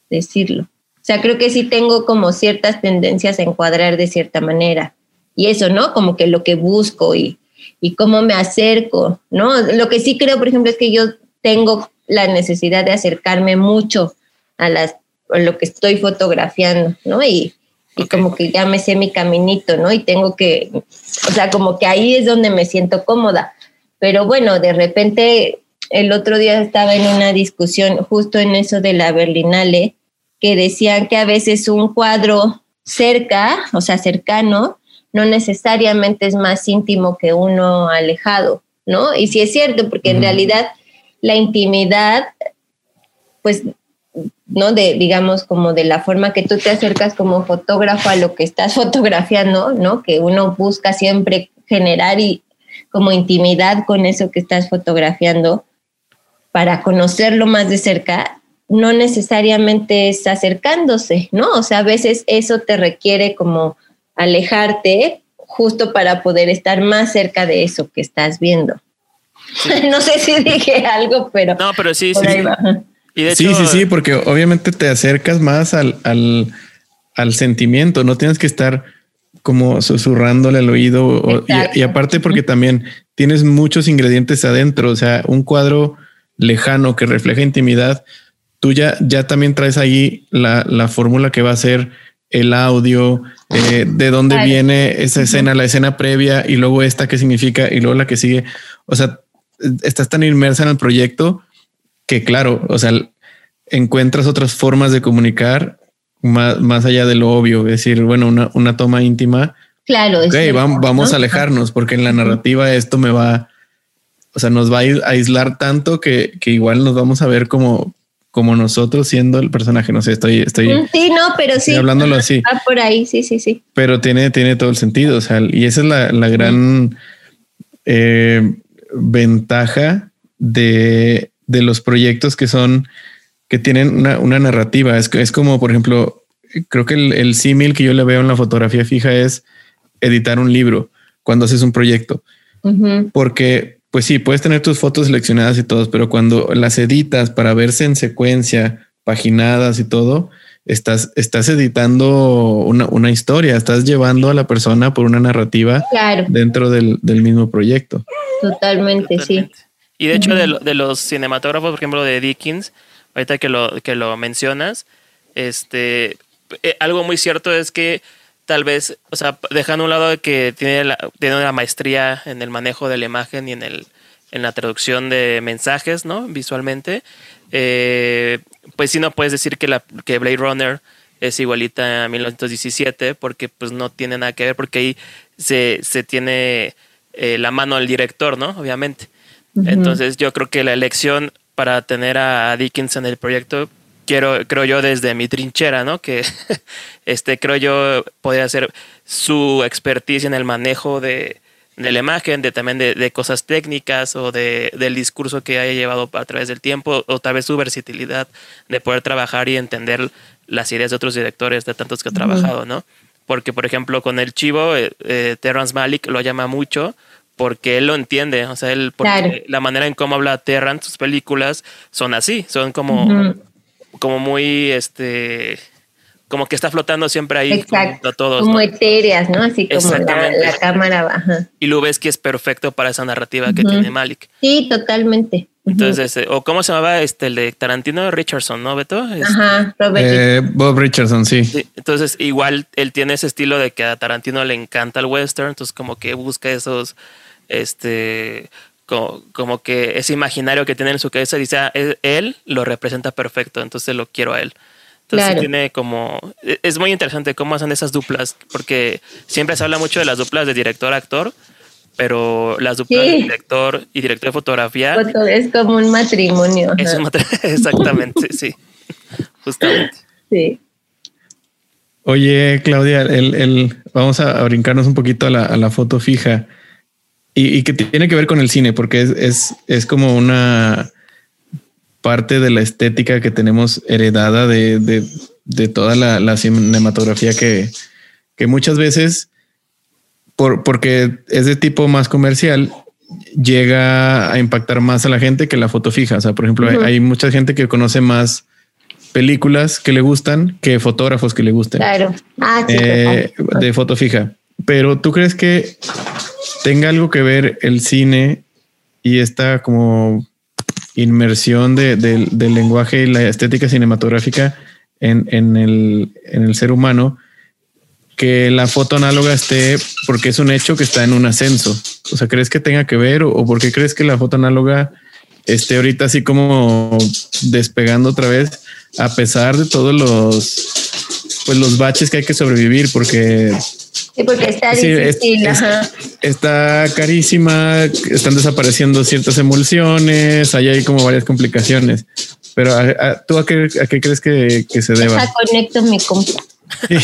decirlo. O sea, creo que sí tengo como ciertas tendencias a encuadrar de cierta manera. Y eso, ¿no? Como que lo que busco y, y cómo me acerco, ¿no? Lo que sí creo, por ejemplo, es que yo tengo la necesidad de acercarme mucho a, las, lo que estoy fotografiando, ¿no? Y, y como que ya me sé mi caminito, ¿no? Y tengo que, o sea, como que ahí es donde me siento cómoda. Pero bueno, de repente el otro día estaba en una discusión justo en eso de la Berlinale, que decían que a veces un cuadro cerca, o sea, cercano, no necesariamente es más íntimo que uno alejado, ¿no? Y sí es cierto, porque en realidad la intimidad, pues ¿no? De, digamos, como de la forma que tú te acercas como fotógrafo a lo que estás <laughs> fotografiando, ¿no? Que uno busca siempre generar y como intimidad con eso que estás fotografiando para conocerlo más de cerca, no necesariamente es acercándose, ¿no? O sea, a veces eso te requiere como alejarte justo para poder estar más cerca de eso que estás viendo. <laughs> no sé si dije algo, pero... No, pero sí, sí sí, sí, sí, porque obviamente te acercas más al, al, sentimiento, no tienes que estar como susurrándole al oído y, aparte porque también tienes muchos ingredientes adentro, o sea, un cuadro lejano que refleja intimidad, tú ya, ya también traes ahí la, fórmula que va a ser el audio, eh, de dónde viene esa escena, la escena previa y luego esta qué significa y luego la que sigue. O sea, estás tan inmersa en el proyecto que claro, o sea, encuentras otras formas de comunicar más, más allá de lo obvio, es decir, bueno, una, una toma íntima. Claro. Ok, vamos, vamos a alejarnos porque en la narrativa esto me va, o sea, nos va a aislar tanto que, que igual nos vamos a ver como, como nosotros siendo el personaje. No sé, estoy, estoy. Mm, sí, no, pero sí. Hablándolo así. Ah, por ahí, sí, sí, sí. Pero tiene, tiene todo el sentido. O sea, y esa es la, la gran eh, ventaja de de los proyectos que son, que tienen una, narrativa. Es, es como, por ejemplo, creo que el, símil que yo le veo en la fotografía fija es editar un libro cuando haces un proyecto. Porque, pues sí, puedes tener tus fotos seleccionadas y todos, pero cuando las editas para verse en secuencia, paginadas y todo, estás, estás editando una, historia, estás llevando a la persona por una narrativa dentro del, mismo proyecto. Totalmente, sí. Y de hecho, de, los cinematógrafos, por ejemplo, de Dickens, ahorita que lo, que lo mencionas, este, eh, algo muy cierto es que tal vez, o sea, dejando a un lado de que tiene, la, tiene una maestría en el manejo de la imagen y en, el, en la traducción de mensajes, ¿no? Visualmente, eh, pues sí no puedes decir que, la, que Blade Runner es igualita a 1917 porque pues no tiene nada que ver porque ahí se, se tiene eh, la mano del director, ¿no? Obviamente. Entonces yo creo que la elección para tener a Dickens en el proyecto quiero, creo yo desde mi trinchera, ¿no? Que <laughs> este, creo yo podría ser su expertise en el manejo de, de la imagen, de también de, cosas técnicas o de, del discurso que haya llevado a través del tiempo, o tal vez su versatilidad de poder trabajar y entender las ideas de otros directores, de tantos que ha trabajado, ¿no? Porque, por ejemplo, con el Chivo, eh, eh, Terrence Malick lo llama mucho porque él lo entiende, o sea, él, porque la manera en cómo habla Terrence, sus películas son así, son como como muy, este, como que está flotando siempre ahí Exacto, todos. Como etéreas, ¿no? Así como la, cámara baja. Y lo ves que es perfecto para esa narrativa que tiene Malik. Sí, totalmente. Entonces, eh, o cómo se llamaba este el de Tarantino Richardson, ¿no, Beto? Ajá, este, Robert eh, Bob Richardson, sí. Entonces, igual él tiene ese estilo de que a Tarantino le encanta el western, entonces como que busca esos, este, como, que ese imaginario que tiene en su cabeza, dice, ah, él lo representa perfecto, entonces lo quiero a él. Entonces tiene como, e, es muy interesante cómo hacen esas duplas, porque siempre se habla mucho de las duplas de director-actor, pero las duplas de director y director de fotografía... Es como un matrimonio. Es un matrimonio, <laughs> exactamente, sí, justamente. Sí. Oye, Claudia, el, el, vamos a, brincarnos un poquito a la, a la foto fija y, que tiene que ver con el cine, porque es, es, como una parte de la estética que tenemos heredada de, de, toda la, cinematografía que, que muchas veces, por, porque es de tipo más comercial, llega a impactar más a la gente que la foto fija. O sea, por ejemplo, hay, mucha gente que conoce más películas que le gustan que fotógrafos que le gusten. Claro. Ah, eh, de foto fija. Pero tú crees que tenga algo que ver el cine y esta como inmersión del lenguaje y la estética cinematográfica en, el, ser humano, que la foto análoga esté, porque es un hecho que está en un ascenso. O sea, ¿crees que tenga que ver o, por qué crees que la foto análoga esté ahorita así como despegando otra vez, a pesar de todos los, pues los baches que hay que sobrevivir? Porque Sí, porque está difícil. está carísima, están desapareciendo ciertas emulsiones, ahí hay como varias complicaciones. Pero ¿tú a qué, crees que, se deba? conecto mi compu. <laughs>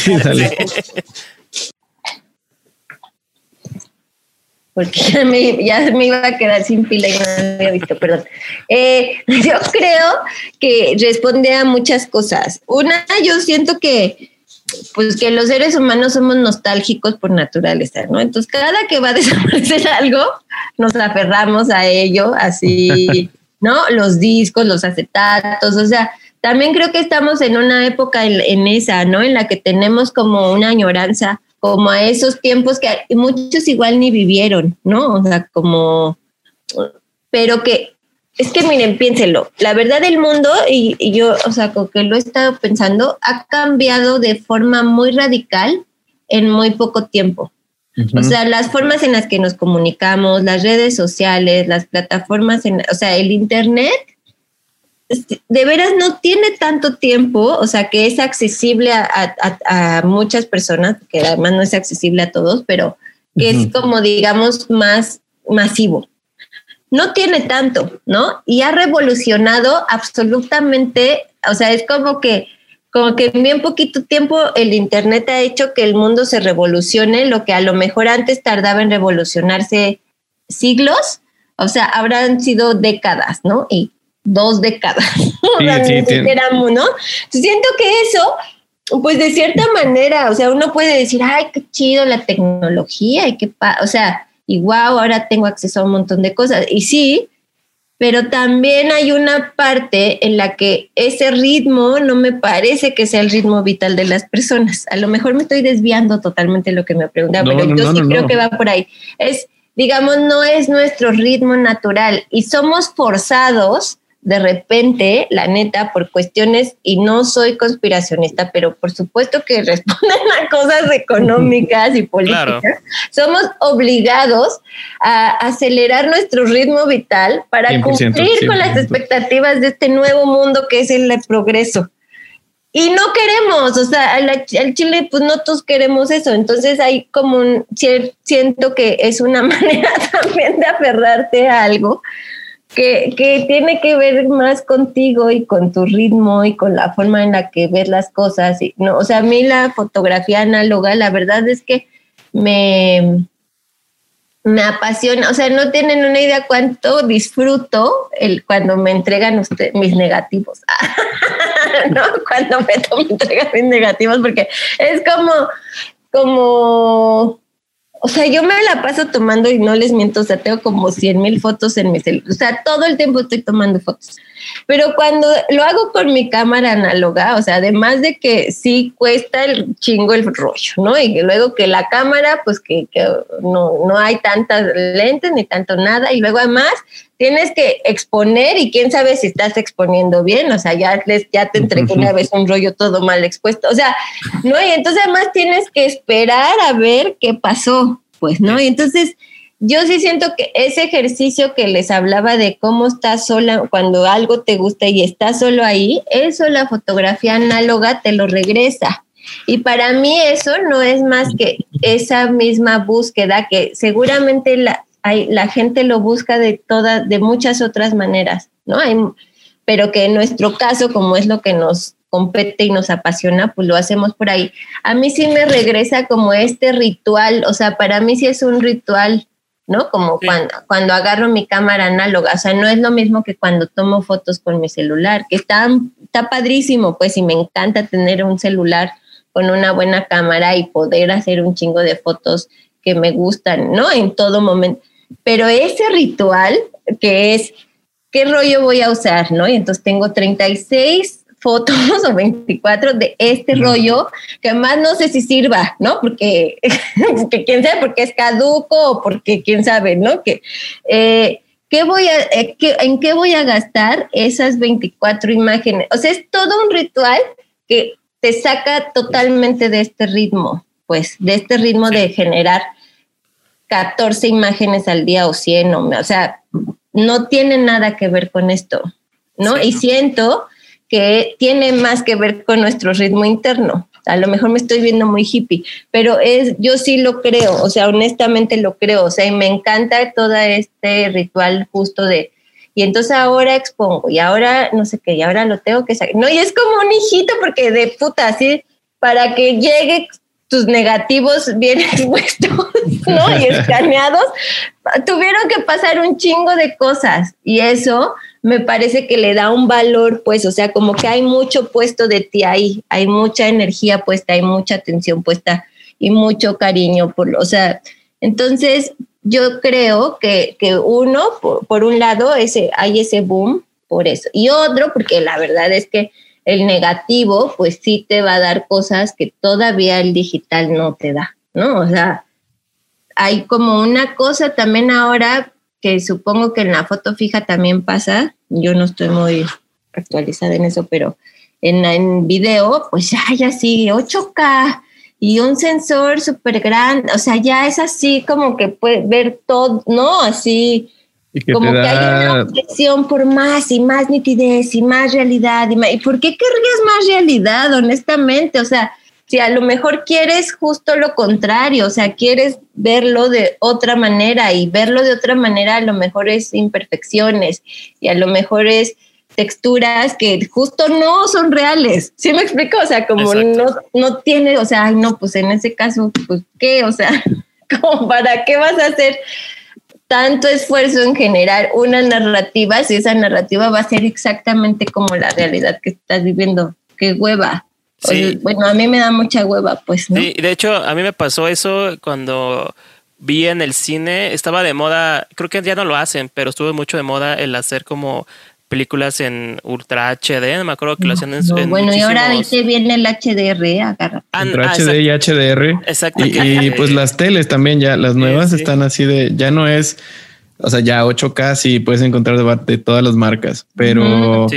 porque ya me, ya me, iba a quedar sin pila y no había visto, perdón. Eh, <laughs> yo creo que responde a muchas cosas. Una, yo siento que pues que los seres humanos somos nostálgicos por naturaleza, ¿no? Entonces, cada que va a <laughs> desaparecer algo, nos aferramos a ello, así, <laughs> ¿no? Los discos, los acetatos, o sea, también creo que estamos en una época en, esa, ¿no? En la que tenemos como una añoranza, como a esos tiempos que muchos igual ni vivieron, ¿no? O sea, como, pero que es que miren, piénsenlo, la verdad del mundo, y, yo, o sea, como que lo he estado pensando, ha cambiado de forma muy radical en muy poco tiempo. O sea, las formas en las que nos comunicamos, las redes sociales, las plataformas, en, o sea, el Internet, este, de veras no tiene tanto tiempo, o sea, que es accesible a, muchas personas, que además no es accesible a todos, pero que es como, digamos, más masivo no tiene tanto, ¿no? Y ha revolucionado absolutamente, o sea, es como que, como que en bien poquito tiempo el Internet ha hecho que el mundo se revolucione, lo que a lo mejor antes tardaba en revolucionarse siglos, o sea, habrán sido décadas, ¿no? Y dos décadas. <laughs> Sí, sí, ¿no? Siento que eso Pues de cierta manera, o sea, uno puede decir, ay, qué chido la tecnología y qué, o sea, y wow, ahora tengo acceso a un montón de cosas. Y sí, pero también hay una parte en la que ese ritmo no me parece que sea el ritmo vital de las personas. A lo mejor me estoy desviando totalmente de lo que me preguntaba, pero yo sí creo que va por ahí. Es, digamos, no es nuestro ritmo natural y somos forzados de repente, la neta, por cuestiones, y no soy conspiracionista, pero por supuesto que <laughs> responden a cosas económicas y políticas, somos obligados a acelerar nuestro ritmo vital para cumplir con las expectativas de este nuevo mundo que es el progreso. Y no queremos, o sea, al, Chile, pues no todos queremos eso. Entonces hay como un, siento que es una <laughs> manera también de aferrarte a algo que, tiene que ver más contigo y con tu ritmo y con la forma en la que ves las cosas. Y, no, o sea, a mí la fotografía análoga, la verdad es que me, me apasiona. O sea, no tienen una idea cuánto disfruto el, cuando me entregan usted, mis negativos. <laughs> ¿No? Cuando me, me entregan mis negativos, porque es como, como o sea, yo me la paso tomando y no les miento, o sea, tengo como 100 mil fotos en mi celular, o sea, todo el tiempo estoy tomando fotos. Pero cuando lo hago con mi cámara análoga, o sea, además de que sí cuesta el chingo el rollo, ¿no? Y luego que la cámara, pues que, no, no hay tantas lentes ni tanto nada, y luego además tienes que exponer y quién sabe si estás exponiendo bien, o sea, ya, les, ya te entregué una vez un rollo todo mal expuesto, o sea, ¿no? Y entonces además tienes que esperar a ver qué pasó, pues, ¿no? Y entonces yo sí siento que ese ejercicio que les hablaba de cómo estás sola cuando algo te gusta y estás solo ahí, eso la fotografía análoga te lo regresa. Y para mí eso no es más que esa misma búsqueda que seguramente la, la gente lo busca de todas, de muchas otras maneras, ¿no? Hay, pero que en nuestro caso, como es lo que nos compete y nos apasiona, pues lo hacemos por ahí. A mí sí me regresa como este ritual, o sea, para mí sí es un ritual ¿no? Como cuando, cuando agarro mi cámara análoga, o sea, no es lo mismo que cuando tomo fotos con mi celular, que está, está padrísimo, pues, y me encanta tener un celular con una buena cámara y poder hacer un chingo de fotos que me gustan, ¿no? En todo momento. Pero ese ritual que es, ¿qué rollo voy a usar, no? Y entonces tengo 36 fotos <laughs> o 24 de este rollo, que más no sé si sirva, ¿no? Porque, <laughs> quién sabe, porque es caduco o porque quién sabe, ¿no? Que, eh, ¿qué voy a, eh, ¿En qué voy a gastar esas 24 imágenes? O sea, es todo un ritual que te saca totalmente de este ritmo, pues, de este ritmo de generar 14 imágenes al día o 100, o, o sea, no tiene nada que ver con esto, ¿no? y siento que tiene más que ver con nuestro ritmo interno. A lo mejor me estoy viendo muy hippie, pero es, yo sí lo creo, o sea, honestamente lo creo, o sea, y me encanta todo este ritual justo de, y entonces ahora expongo, y ahora no sé qué, y ahora lo tengo que sacar. No, y es como un hijito, porque de puta, así, para que llegue tus negativos bien <laughs> expuestos, ¿no? Y escaneados, tuvieron que pasar un chingo de cosas, y eso me parece que le da un valor, pues, o sea, como que hay mucho puesto de ti ahí, hay mucha energía puesta, hay mucha atención puesta y mucho cariño, por, o sea, entonces yo creo que, que uno, por, un lado, ese, hay ese boom por eso, y otro, porque la verdad es que el negativo, pues sí te va a dar cosas que todavía el digital no te da, ¿no? O sea, hay como una cosa también ahora que supongo que en la foto fija también pasa, yo no estoy muy actualizada en eso, pero en, en video, pues ya hay así 8K y un sensor súper grande, o sea, ya es así como que puede ver todo, ¿no? Así como que hay una obsesión por más y más nitidez y más realidad. Y, ¿Y por qué querrías más realidad, honestamente? O sea, si a lo mejor quieres justo lo contrario, o sea, quieres verlo de otra manera y verlo de otra manera a lo mejor es imperfecciones y a lo mejor es texturas que justo no son reales. ¿Sí me explico? O sea, como no, no tiene, o sea, ay, no, pues en ese caso, pues qué, o sea, <laughs> como para qué vas a hacer tanto esfuerzo en generar una narrativa si esa narrativa va a ser exactamente como la realidad que estás viviendo. Qué hueva. Sí. bueno, a mí me da mucha hueva, pues, ¿no? Sí, de hecho, a mí me pasó eso cuando vi en el cine, estaba de moda, creo que ya no lo hacen, pero estuvo mucho de moda el hacer como películas en Ultra HD, no me acuerdo que lo hacían en, Bueno, y ahora viste viene el HDR, agarra. Ultra HD y HDR. Exacto. Y, <laughs> pues las teles también ya, las nuevas están así de, ya no es, o sea, ya 8K sí puedes encontrar de, todas las marcas, pero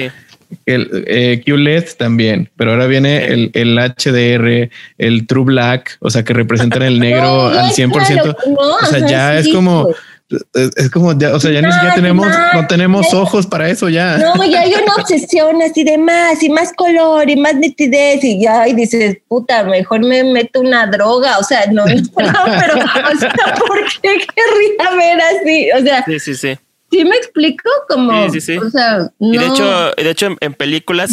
el eh, QLED también, pero ahora viene el, el, HDR, el True Black, o sea, que representan el negro <laughs> al 100%. o sea, ya es como es, como ya, o sea, ya ni siquiera tenemos, no tenemos ojos para eso ya. No, ya hay una <laughs> obsesión así de más y más color y más nitidez y ya y dices, puta, mejor me meto una droga, o sea, no, <laughs> no pero, o sea, ¿por qué querría ver así? O sea, sí, sí, sí. ¿Sí me explico? Como, sí, sí, sí. O sea, no. Y de hecho, de hecho en, películas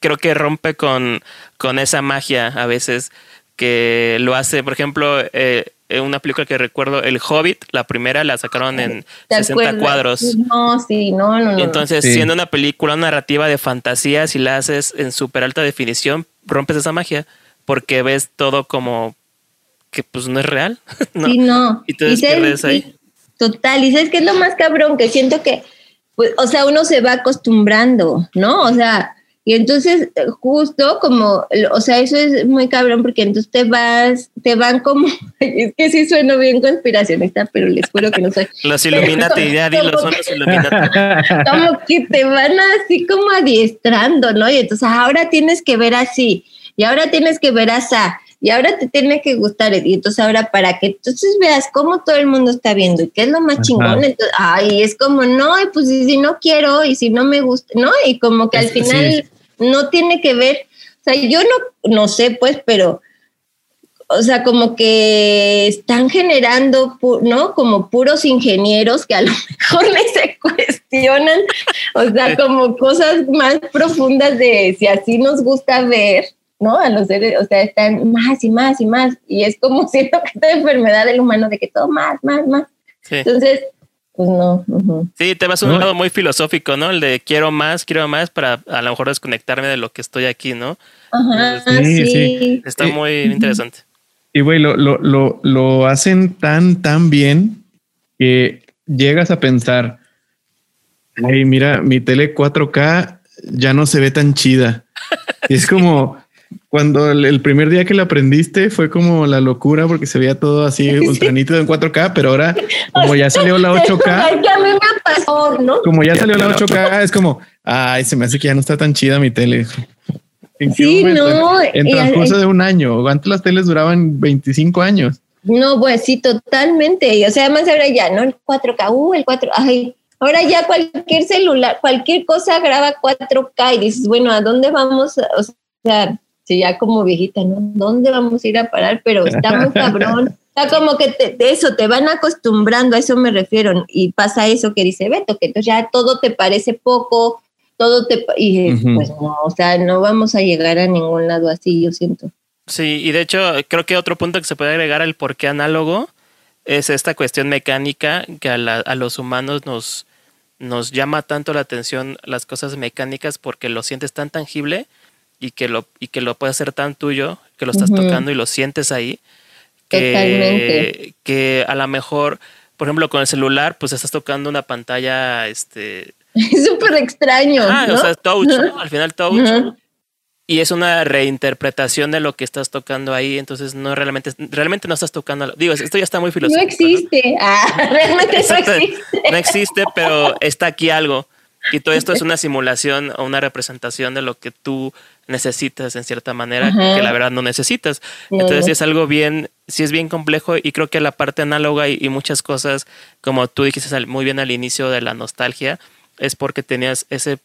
creo que rompe con, con esa magia a veces que lo hace, por ejemplo, eh, una película que recuerdo, El Hobbit, la primera la sacaron en 60 cuadros. No, sí, no, no, no. Entonces, siendo una película narrativa de fantasía, si la haces en súper alta definición, rompes esa magia, porque ves todo como que pues no es real. <laughs> ¿no? Sí, no. Y te pierdes ahí. Total, y sabes qué es lo más cabrón, que siento que, pues, o sea, uno se va acostumbrando, ¿no? O sea, y entonces, justo como, o sea, eso es muy cabrón porque entonces te vas, te van como, <laughs> es que sí sueno bien conspiracionista, pero les juro que no soy. <laughs> Los Illuminati, ya dilo, son los Illuminati. <laughs> Como que te van así como adiestrando, ¿no? Y entonces ahora tienes que ver así, y ahora tienes que ver así, y ahora te tiene que gustar, y entonces ahora para que entonces veas cómo todo el mundo está viendo y qué es lo más chingón, entonces, ay, es como, no, pues si no quiero y si no me gusta, ¿no? Y como que al final no tiene que ver, o sea, yo no, no sé, pues, pero, o sea, como que están generando, ¿no? Como puros ingenieros que a lo <laughs> mejor les se cuestionan, o sea, como cosas más profundas de si así nos gusta ver, ¿no? A los seres, o sea, están más y más y más, y es como <laughs> siento que esta enfermedad del humano de que todo más, más, más. Entonces, pues no. Sí, te vas a un lado muy filosófico, ¿no? El de quiero más, quiero más para a lo mejor desconectarme de lo que estoy aquí, ¿no? Ajá, sí, sí. Está muy interesante. Y güey, lo, lo, lo, lo hacen tan, tan bien que llegas a pensar, ay, mira, mi tele 4K ya no se ve tan chida. Y es como, <laughs> cuando el, primer día que la aprendiste fue como la locura porque se veía todo así <laughs> ultra nítido en 4K, pero ahora <laughs> como ya salió la 8K, como ya salió la 8K, es como, ay, se me hace que ya no está tan chida mi tele. sí, no. En transcurso de un año, antes las teles duraban 25 años. No, pues sí, totalmente. O sea, además ahora ya, ¿no? El 4K, uh, el 4, ay, ahora ya cualquier celular, cualquier cosa graba 4K y dices, bueno, ¿a dónde vamos? O sea, sí, ya como viejita, ¿no? ¿Dónde vamos a ir a parar? Pero está muy cabrón. <laughs> Está como que te, eso, te van acostumbrando, a eso me refiero. Y pasa eso que dice Beto, que entonces ya todo te parece poco, todo te... Y pues no, o sea, no vamos a llegar a ningún lado así, yo siento. Sí, y de hecho creo que otro punto que se puede agregar al por qué análogo es esta cuestión mecánica que a, a los humanos nos, nos llama tanto la atención las cosas mecánicas porque lo sientes tan tangible y que lo, y que lo puedes hacer tan tuyo, que lo estás tocando y lo sientes ahí, que, que a lo mejor, por ejemplo, con el celular, pues estás tocando una pantalla, este... Es <laughs> súper extraño. Ah, o sea, touch, Al final touch. Y es una reinterpretación de lo que estás tocando ahí, entonces no realmente, realmente no estás tocando. Digo, esto ya está muy filosófico. No existe. Ah, <laughs> realmente no existe. No existe, pero está aquí algo. Y todo esto es <laughs> una simulación o una representación de lo que tú necesitas en cierta manera que la verdad no necesitas. Entonces es algo bien, sí es bien complejo y creo que la parte análoga y, muchas cosas, como tú dijiste muy bien al inicio de la nostalgia, es porque tenías ese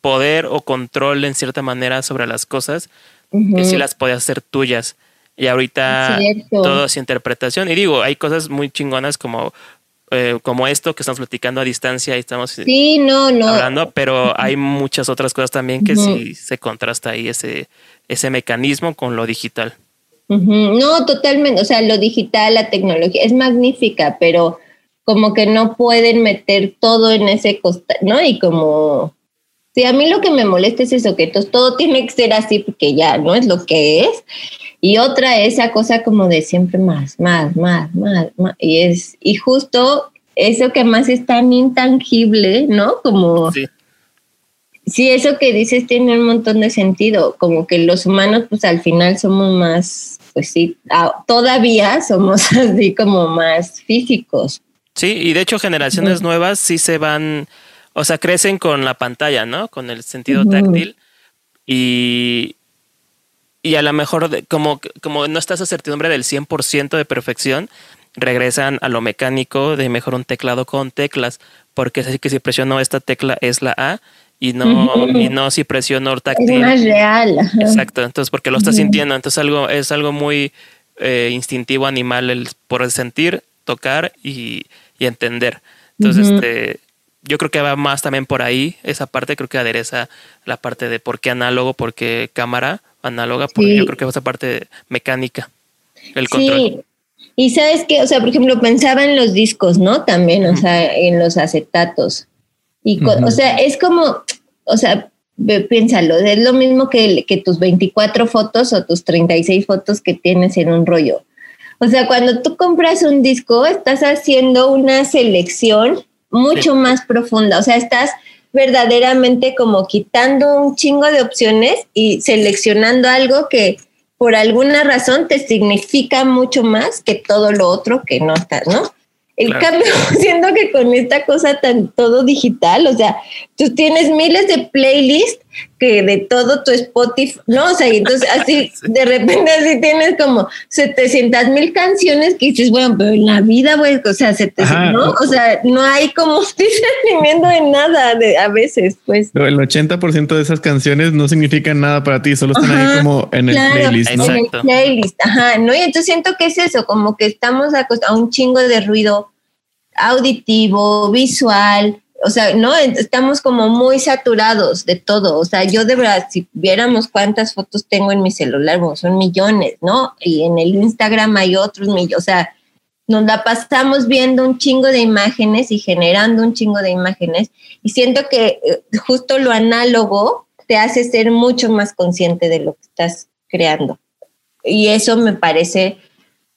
poder o control en cierta manera sobre las cosas que sí las podías hacer tuyas. Y ahorita todo es interpretación. Y digo, hay cosas muy chingonas como eh, como esto que estamos platicando a distancia y estamos sí, no, no. hablando, pero hay muchas otras cosas también que sí se contrasta ahí ese, ese mecanismo con lo digital. No, totalmente, o sea, lo digital, la tecnología es magnífica, pero como que no pueden meter todo en ese costal, ¿no? Y como, Sí, a mí lo que me molesta es eso, que todo tiene que ser así porque ya no es lo que es. Y otra esa cosa como de siempre más, más, más, más, más. Y es, y justo eso que más es tan intangible, ¿no? Como sí. sí. eso que dices tiene un montón de sentido, como que los humanos pues al final somos más, pues sí, todavía somos <laughs> así como más físicos. Sí, y de hecho generaciones nuevas sí se van o sea, crecen con la pantalla, ¿no? Con el sentido táctil. Y, y a lo mejor, como, como no está esa certidumbre del 100% de perfección, regresan a lo mecánico de mejor un teclado con teclas, porque es así que si presiono esta tecla es la A y no, y no si presiono táctil. Es más real. Exacto, entonces porque lo estás sintiendo, entonces algo, es algo muy eh, instintivo animal el, por el sentir, tocar y, y entender. Entonces, este yo creo que va más también por ahí, esa parte creo que adereza la parte de por qué análogo, por qué cámara análoga, porque yo creo que va esa parte mecánica, el control. Sí. Y sabes que, o sea, por ejemplo, pensaba en los discos, ¿no? También, o sea, en los acetatos. Y, o sea, es como, o sea, piénsalo, es lo mismo que, que tus 24 fotos o tus 36 fotos que tienes en un rollo. O sea, cuando tú compras un disco, estás haciendo una selección mucho más profunda. O sea, estás verdaderamente como quitando un chingo de opciones y seleccionando algo que por alguna razón te significa mucho más que todo lo otro que no está, ¿no? El cambio, <laughs> siento que con esta cosa tan todo digital, o sea, tú tienes miles de playlists que de todo tu Spotify, ¿no? O sea, y entonces <laughs> así, de repente así tienes como 700 mil canciones que dices, bueno, pero en la vida, güey, o sea, 700, ¿no? O sea, no hay como <laughs> discernimiento de nada de, a veces, pues. Pero el 80% de esas canciones no significan nada para ti, solo están ahí como en el playlist, ¿no? En el playlist, ajá, ¿no? Y entonces siento que es eso, como que estamos a un chingo de ruido auditivo, visual, o sea, no, estamos como muy saturados de todo. O sea, yo de verdad, si viéramos cuántas fotos tengo en mi celular, son millones, ¿no? Y en el Instagram hay otros millones. O sea, nos la pasamos viendo un chingo de imágenes y generando un chingo de imágenes. Y siento que eh, justo lo análogo te hace ser mucho más consciente de lo que estás creando. Y eso me parece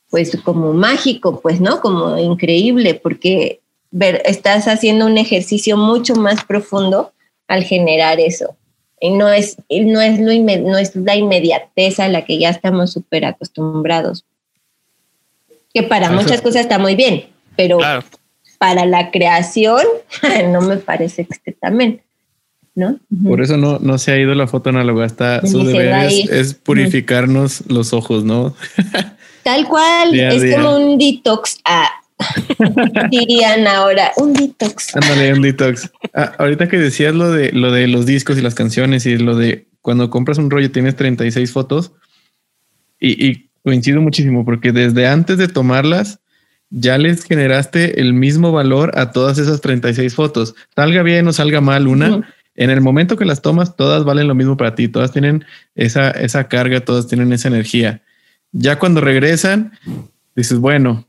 pues como mágico, pues, ¿no? Como increíble, porque ver, estás haciendo un ejercicio mucho más profundo al generar eso. Y no es, no es, lo no es la inmediatez a la que ya estamos súper acostumbrados. Que para muchas cosas está muy bien, pero para la creación <laughs> no me parece que esté también. ¿No? Por eso no, no se ha ido la foto análoga. Está, su deber es, purificarnos los ojos, ¿no? Tal cual, <laughs> es como un detox. Ah, dirían ahora, un detox. Ándale, un detox. Ah, ahorita que decías lo de, lo de los discos y las canciones y lo de cuando compras un rollo tienes 36 fotos y, y coincido muchísimo porque desde antes de tomarlas ya les generaste el mismo valor a todas esas 36 fotos. Salga bien o salga mal una, en el momento que las tomas, todas valen lo mismo para ti, todas tienen esa, esa carga, todas tienen esa energía. Ya cuando regresan, dices, bueno,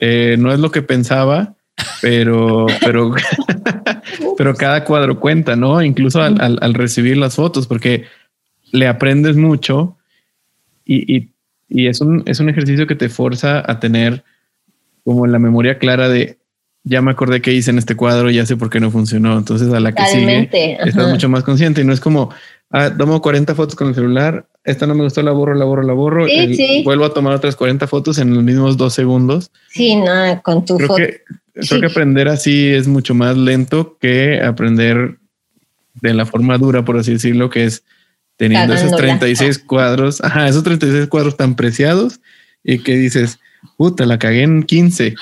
eh, no es lo que pensaba, pero, pero, <laughs> pero cada cuadro cuenta, ¿no? Incluso al, recibir las fotos, porque le aprendes mucho y, es, un, es un ejercicio que te forza a tener como la memoria clara de ya me acordé que hice en este cuadro, ya sé por qué no funcionó. Entonces a la que sigue estás mucho más consciente y no es como, ah, tomo 40 fotos con el celular, esta no me gustó, la borro, la borro, la borro. Vuelvo a tomar otras 40 fotos en los mismos dos segundos. Sí, no, con tu creo Que, Creo que aprender así es mucho más lento que aprender de la forma dura, por así decirlo, que es teniendo esos 36 cuadros, ajá, esos 36 cuadros tan preciados y que dices, puta, la cagué en 15.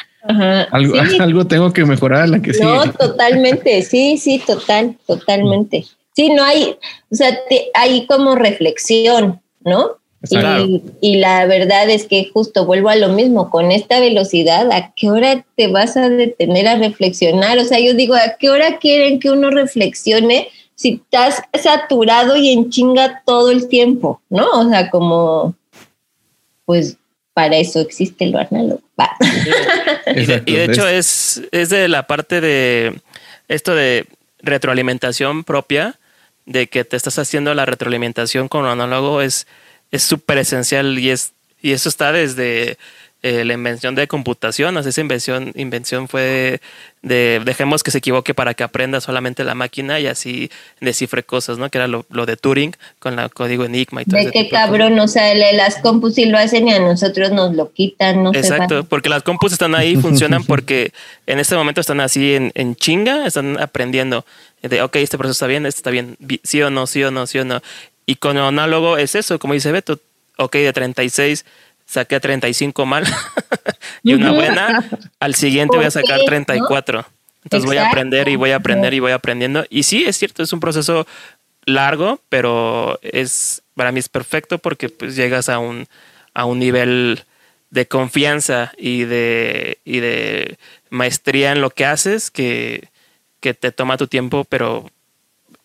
Algo, <laughs> algo tengo que mejorar la que sí. No, totalmente, sí, sí, total, totalmente. Sí, no hay, o sea, hay como reflexión, ¿no? Y, y, la verdad es que justo vuelvo a lo mismo, con esta velocidad, ¿a qué hora te vas a detener a reflexionar? O sea, yo digo, ¿a qué hora quieren que uno reflexione si estás saturado y en chinga todo el tiempo? ¿No? O sea, como, pues para eso existe lo análogo. <laughs> y, de, y de hecho es, es de la parte de esto de retroalimentación propia de que te estás haciendo la retroalimentación con un análogo es súper esencial y, es, y eso está desde eh, la invención de computación, o esa invención, invención fue de, dejemos que se equivoque para que aprenda solamente la máquina y así descifre cosas, ¿no? Que era lo, de Turing con el código Enigma y todo De qué cabrón, o sea, las compus sí lo hacen y a nosotros nos lo quitan, no Exacto, porque las compus están ahí, <laughs> funcionan porque en este momento están así en, en chinga, están aprendiendo de, ok, este proceso está bien, este está bien, sí o no, sí o no, sí o no. Y con el análogo es eso, como dice Beto, ok, de 36 saqué 35 mal <laughs> y una buena, al siguiente voy a sacar 34. Entonces voy a aprender y voy a aprender y voy aprendiendo. Y sí, es cierto, es un proceso largo, pero es para mí es perfecto porque pues llegas a un, a un nivel de confianza y de, y de maestría en lo que haces que, que te toma tu tiempo, pero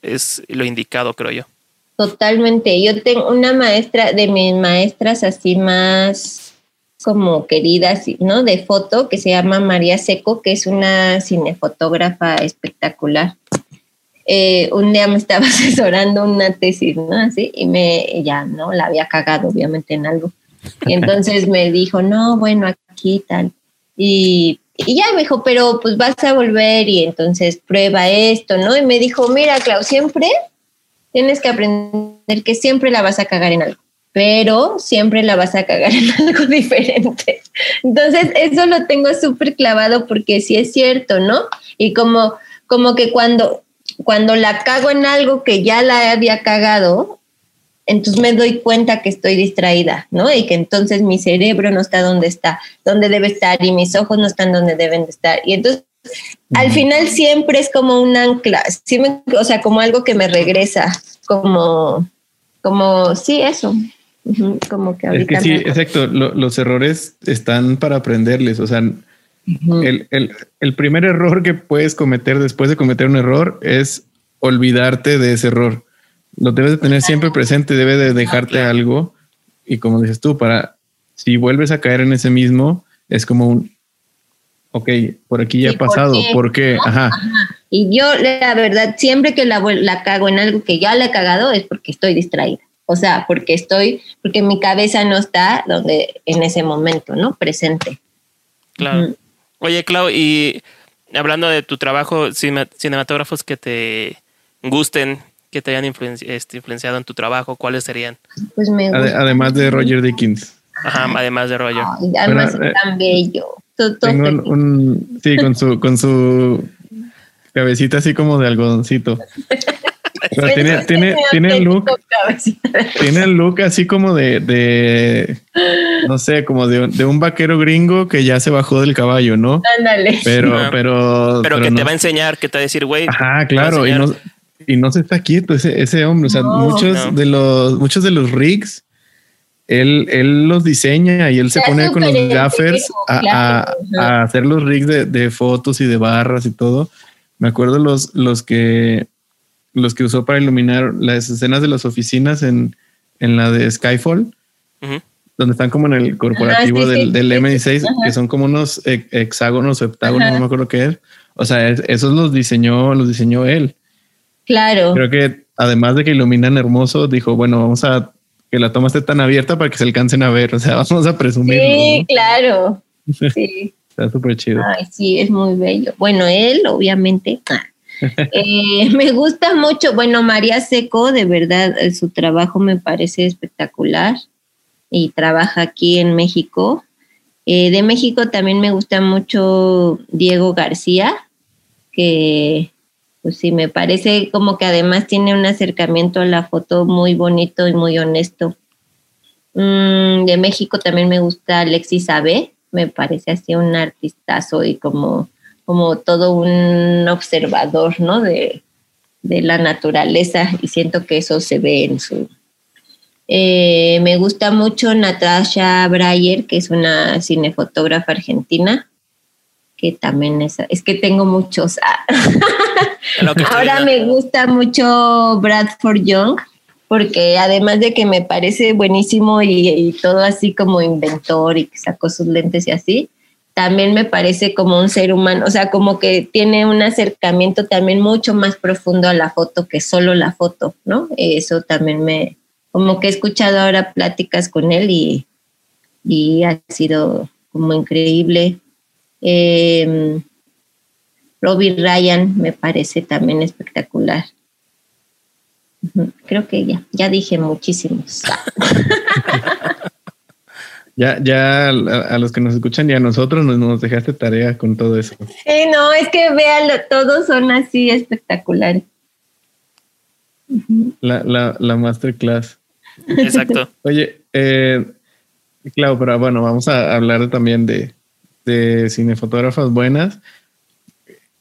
es lo indicado, creo yo. Totalmente. Yo tengo una maestra de mis maestras así más como queridas, ¿no? De foto, que se llama María Seco, que es una cinefotógrafa espectacular. Eh, un día me estaba <laughs> asesorando una tesis, ¿no? Así, y me, ya, ¿no? La había cagado, obviamente, en algo. Y entonces me dijo, no, bueno, aquí tal. Y, y ya me dijo, pero pues vas a volver y entonces prueba esto, ¿no? Y me dijo, mira, Clau, siempre tienes que aprender que siempre la vas a cagar en algo, pero siempre la vas a cagar <laughs> en algo diferente. Entonces, eso lo tengo súper clavado porque sí es cierto, ¿no? Y como, como que cuando, cuando la cago en algo que ya la había cagado, entonces me doy cuenta que estoy distraída, ¿no? Y que entonces mi cerebro no está donde está, donde debe estar, y mis ojos no están donde deben de estar. Y entonces al final siempre es como un ancla, o sea, como algo que me regresa, como, como, sí, eso. Como que ahorita. Es que sí, exacto. los errores están para aprenderles. O sea, el, primer error que puedes cometer después de cometer un error es olvidarte de ese error. Lo debes de tener siempre presente, debe de dejarte algo. Y como dices tú, para si vuelves a caer en ese mismo, es como un ok, por aquí ya ha pasado, ¿por qué? Ajá. Y yo, la verdad, siempre que la, la cago en algo que ya le he cagado es porque estoy distraída. O sea, porque estoy, porque mi cabeza no está donde en ese momento, ¿no? Presente. Claro. Oye, Clau, y hablando de tu trabajo, cinematógrafos que te gusten, que te hayan este, influenciado en tu trabajo, ¿cuáles serían? Pues me Además de Roger Dickens. Ajá, además de Roger. además es tan bello. Tengo un, sí, con su, con su cabecita así como de algodoncito. <laughs> tiene, tiene, tiene el look. Tiene el look así como de, de no sé, como de, de, un vaquero gringo que ya se bajó del caballo, ¿no? Ándale. Pero, pero, pero, que te va a enseñar, que te va a decir, güey. Ajá, claro. Y no, y no se está quieto ese, ese hombre. O sea, muchos de los, muchos de los rigs él, él los diseña y él se pone con los gaffers a, hacer los rigs de, fotos y de barras y todo. Me acuerdo los, los que los que usó para iluminar las escenas de las oficinas en, la de Skyfall, donde están como en el corporativo del, del M16, que son como unos hexágonos o heptágonos, no me acuerdo qué es. O sea, esos los diseñó, los diseñó él. Claro. Creo que además de que iluminan hermoso, dijo, bueno, vamos a que la toma esté tan abierta para que se alcancen a ver. O sea, <laughs> vamos a presumir. Sí, claro. <laughs> Sí. Está súper chido. Ay, sí, es muy bello. Bueno, él, obviamente. <laughs> Ah. Eh, me gusta mucho. Bueno, María Seco, de verdad, eh, su trabajo me parece espectacular y trabaja aquí en México. Eh, de México también me gusta mucho Diego García, que pues sí, me parece como que además tiene un acercamiento a la foto muy bonito y muy honesto. Mm, de México también me gusta Alexis Abe, me parece así un artistazo y como, como todo un observador, ¿no? De, la naturaleza y siento que eso se ve en su... Eh, me gusta mucho Natasha Breyer, que es una cinefotógrafa argentina, que también es, es que tengo muchos. Ahora me gusta mucho Bradford Young, porque además de que me parece buenísimo y, todo así como inventor y que sacó sus lentes y así, también me parece como un ser humano, o sea, como que tiene un acercamiento también mucho más profundo a la foto que solo la foto, ¿no? Eso también me, como que he escuchado ahora pláticas con él y, y ha sido como increíble. Eh, Robbie Ryan me parece también espectacular. Creo que ya, ya dije muchísimos. <laughs> ya, ya a, los que nos escuchan y a nosotros nos, dejaste tarea con todo eso. Sí, no, es que véanlo, todos son así espectaculares. La, la, la masterclass. Exacto. <laughs> Oye, eh, claro, pero bueno, vamos a hablar también de, de cinefotógrafas buenas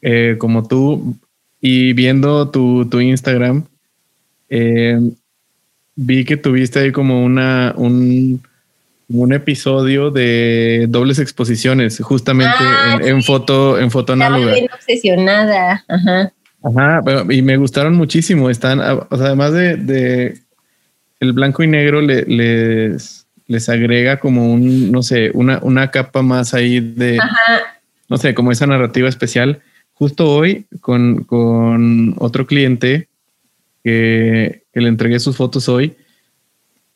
eh, como tú y viendo tu, tu Instagram, eh, vi que tuviste ahí como una, un, un episodio de dobles exposiciones, justamente Ah, en, en foto, en foto Estaba análoga. bien obsesionada. Ajá. Ajá, pero- y me gustaron muchísimo. Están, o sea, además de, de el blanco y negro le- les, les agrega como un, no sé, una, una capa más ahí de, Ajá. no sé, como esa narrativa especial. Justo hoy con, con otro cliente que, que le entregué sus fotos hoy,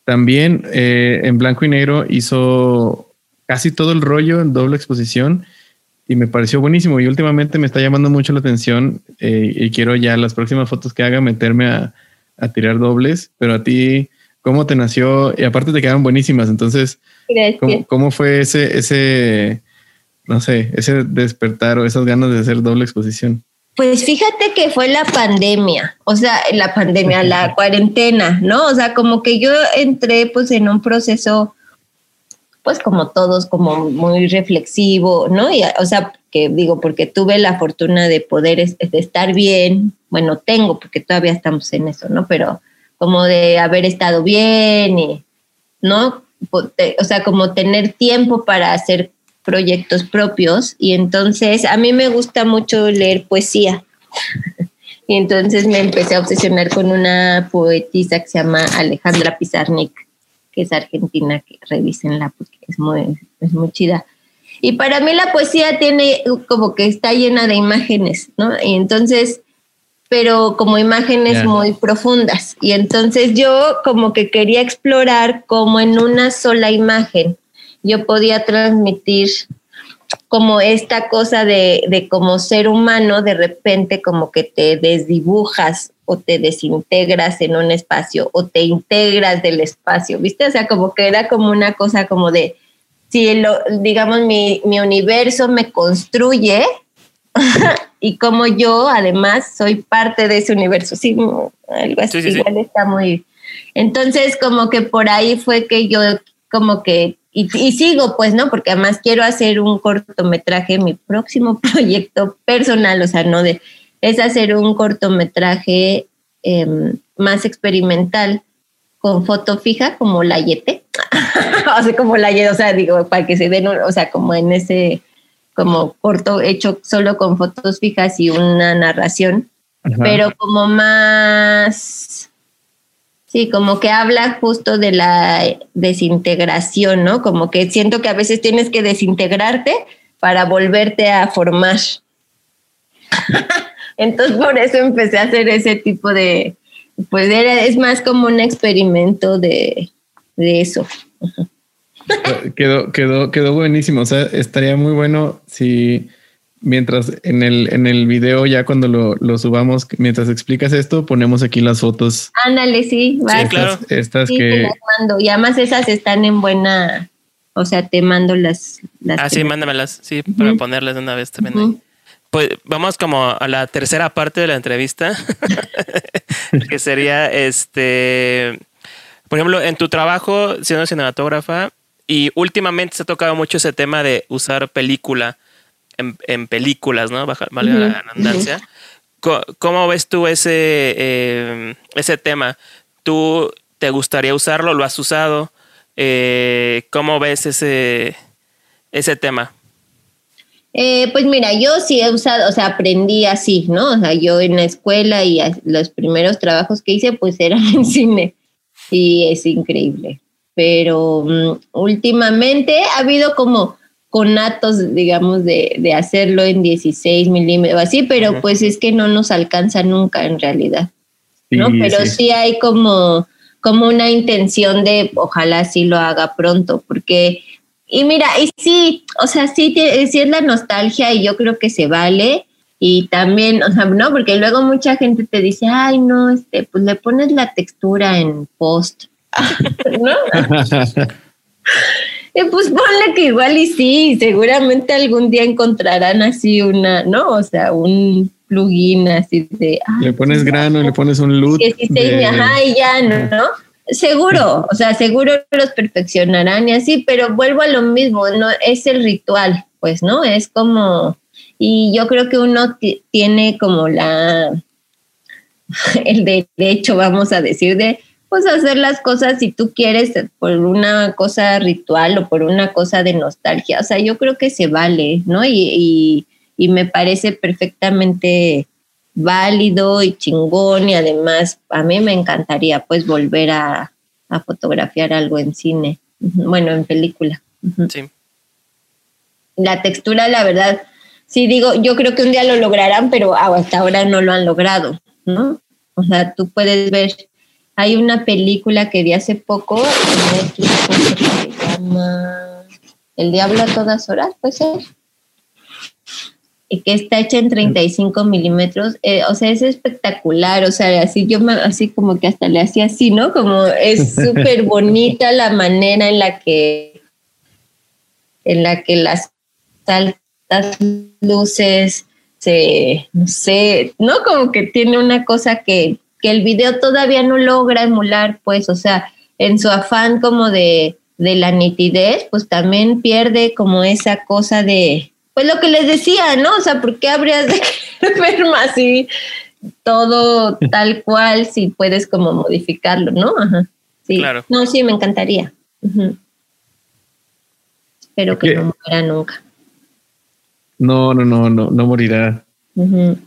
también eh, en blanco y negro hizo casi todo el rollo en doble exposición y me pareció buenísimo y últimamente me está llamando mucho la atención eh, y quiero ya las próximas fotos que haga meterme a, a tirar dobles, pero a ti, ¿cómo te nació? Y aparte te quedaron buenísimas, entonces, Gracias. ¿cómo, cómo fue ese, ese, no sé, ese despertar o esas ganas de hacer doble exposición? Pues fíjate que fue la pandemia, o sea, la pandemia, la cuarentena, ¿no? O sea, como que yo entré pues en un proceso, pues como todos, como muy reflexivo, ¿no? Y, o sea, que digo, porque tuve la fortuna de poder es- de estar bien, bueno, tengo, porque todavía estamos en eso, ¿no? Pero como de haber estado bien y, ¿no? O sea, como tener tiempo para hacer proyectos propios. Y entonces a mí me gusta mucho leer poesía. <laughs> Y entonces me empecé a obsesionar con una poetisa que se llama Alejandra Pizarnik que es argentina que revísenla porque es muy es muy chida. Y para mí la poesía tiene como que está llena de imágenes no y entonces pero como imágenes muy profundas y entonces yo como que quería explorar como en una sola imagen yo podía transmitir como esta cosa de, de como ser humano, de repente como que te desdibujas o te desintegras en un espacio o te integras del espacio, ¿viste? O sea, como que era como una cosa como de, si lo, digamos mi, mi universo me construye <laughs> y como yo además soy parte de ese universo, sí, algo así, Sí, sí, sí. igual está muy... Entonces como que por ahí fue que yo como que, y, y sigo pues, ¿no? Porque además quiero hacer un cortometraje, mi próximo <laughs> proyecto personal, o sea, no de, es hacer un cortometraje em, más experimental con foto fija como la Yete, <laughs> o sea, como la Yete, o sea, digo, para que se den, o sea, como en ese, como corto hecho solo con fotos fijas y una narración, Ajá. pero como más, sí, como que habla justo de la desintegración, ¿no? Como que siento que a veces tienes que desintegrarte para volverte a formar. <laughs> Entonces por eso empecé a hacer ese tipo de, pues era, es más como un experimento de, de eso. <laughs> Quedó, quedó, quedó buenísimo. O sea, estaría muy bueno si mientras en el, en el video, ya cuando lo, lo subamos, mientras explicas esto, ponemos aquí las fotos. Ándale, sí, va. Sí, claro. Estas, estas Sí, te que las mando. Y además esas están en buena, o sea, te mando las... las Ah, que sí, me- mándamelas, sí, para ponerlas de una vez también. Pues vamos como a la tercera parte de la entrevista, <laughs> que sería este, por ejemplo, en tu trabajo siendo cinematógrafa y últimamente se ha tocado mucho ese tema de usar película en, en películas, ¿no? Baja, valga la Ujú, redundancia. Co- ¿Cómo ves tú ese, eh, ese tema? ¿Tú te gustaría usarlo? ¿Lo has usado? Eh, ¿Cómo ves ese, ese tema? Eh, pues mira, yo sí he usado, o sea, aprendí así, ¿no? O sea, yo en la escuela y los primeros trabajos que hice, pues eran <laughs> en cine. Y es increíble. Pero mm, últimamente ha habido como conatos, digamos, de, de hacerlo en 16 milímetros, así, pero pues es que no nos alcanza nunca en realidad. ¿no? Pero sí. hay como, como una intención de ojalá sí lo haga pronto, porque, y mira, y sí, o sea, sí, sí es la nostalgia y yo creo que se vale. Y también, o sea, no, porque luego mucha gente te dice, ay, no, este, pues le pones la textura en post, ¿no? <laughs> y pues ponle que igual y sí, seguramente algún día encontrarán así una, ¿no? O sea, un plugin así de... le pones grano, le pones un loot. ajá, y ya, ¿no? Seguro, o sea, seguro los perfeccionarán y así, pero vuelvo a lo mismo, no es el ritual, pues, ¿no? Es como, y yo creo que uno tiene como la, <laughs> el derecho, vamos a decir, de pues hacer las cosas si tú quieres por una cosa ritual o por una cosa de nostalgia. O sea, yo creo que se vale, ¿no? y, y me parece perfectamente válido y chingón y además a mí me encantaría pues volver a, fotografiar algo en cine, bueno, en película. Sí. La textura, la verdad, sí digo, yo creo que un día lo lograrán, pero hasta ahora no lo han logrado, ¿no? O sea, tú puedes ver, hay una película que vi hace poco, se llama El Diablo a todas horas, puede ser y que está hecha en 35 milímetros, eh, o sea, es espectacular, o sea, así yo me, así como que hasta le hacía así, ¿no? Como es <laughs> súper bonita la manera en la que, en la que las altas luces se, no sé, ¿no? Como que tiene una cosa que, que el video todavía no logra emular, pues, o sea, en su afán como de, de la nitidez, pues también pierde como esa cosa de, pues lo que les decía, ¿no? O sea, ¿por qué habrías de <laughs> ver más así todo tal cual si puedes como modificarlo, ¿no? Ajá. Sí. Claro. No, sí, me encantaría. Espero que no muera nunca. No, no, no, no, no morirá.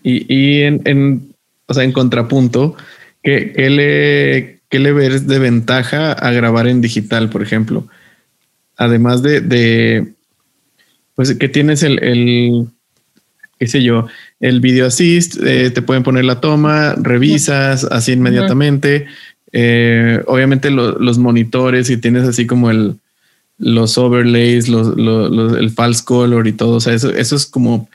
Y, y en, en, o sea, en contrapunto, ¿qué, qué le, qué le ves de ventaja a grabar en digital, por ejemplo? Además de, de pues que tienes el, el qué sé yo, el video assist, eh, te pueden poner la toma, revisas así inmediatamente. Eh, obviamente los monitores y tienes así como el, los overlays, los, el false color y todo. O sea, eso, eso es como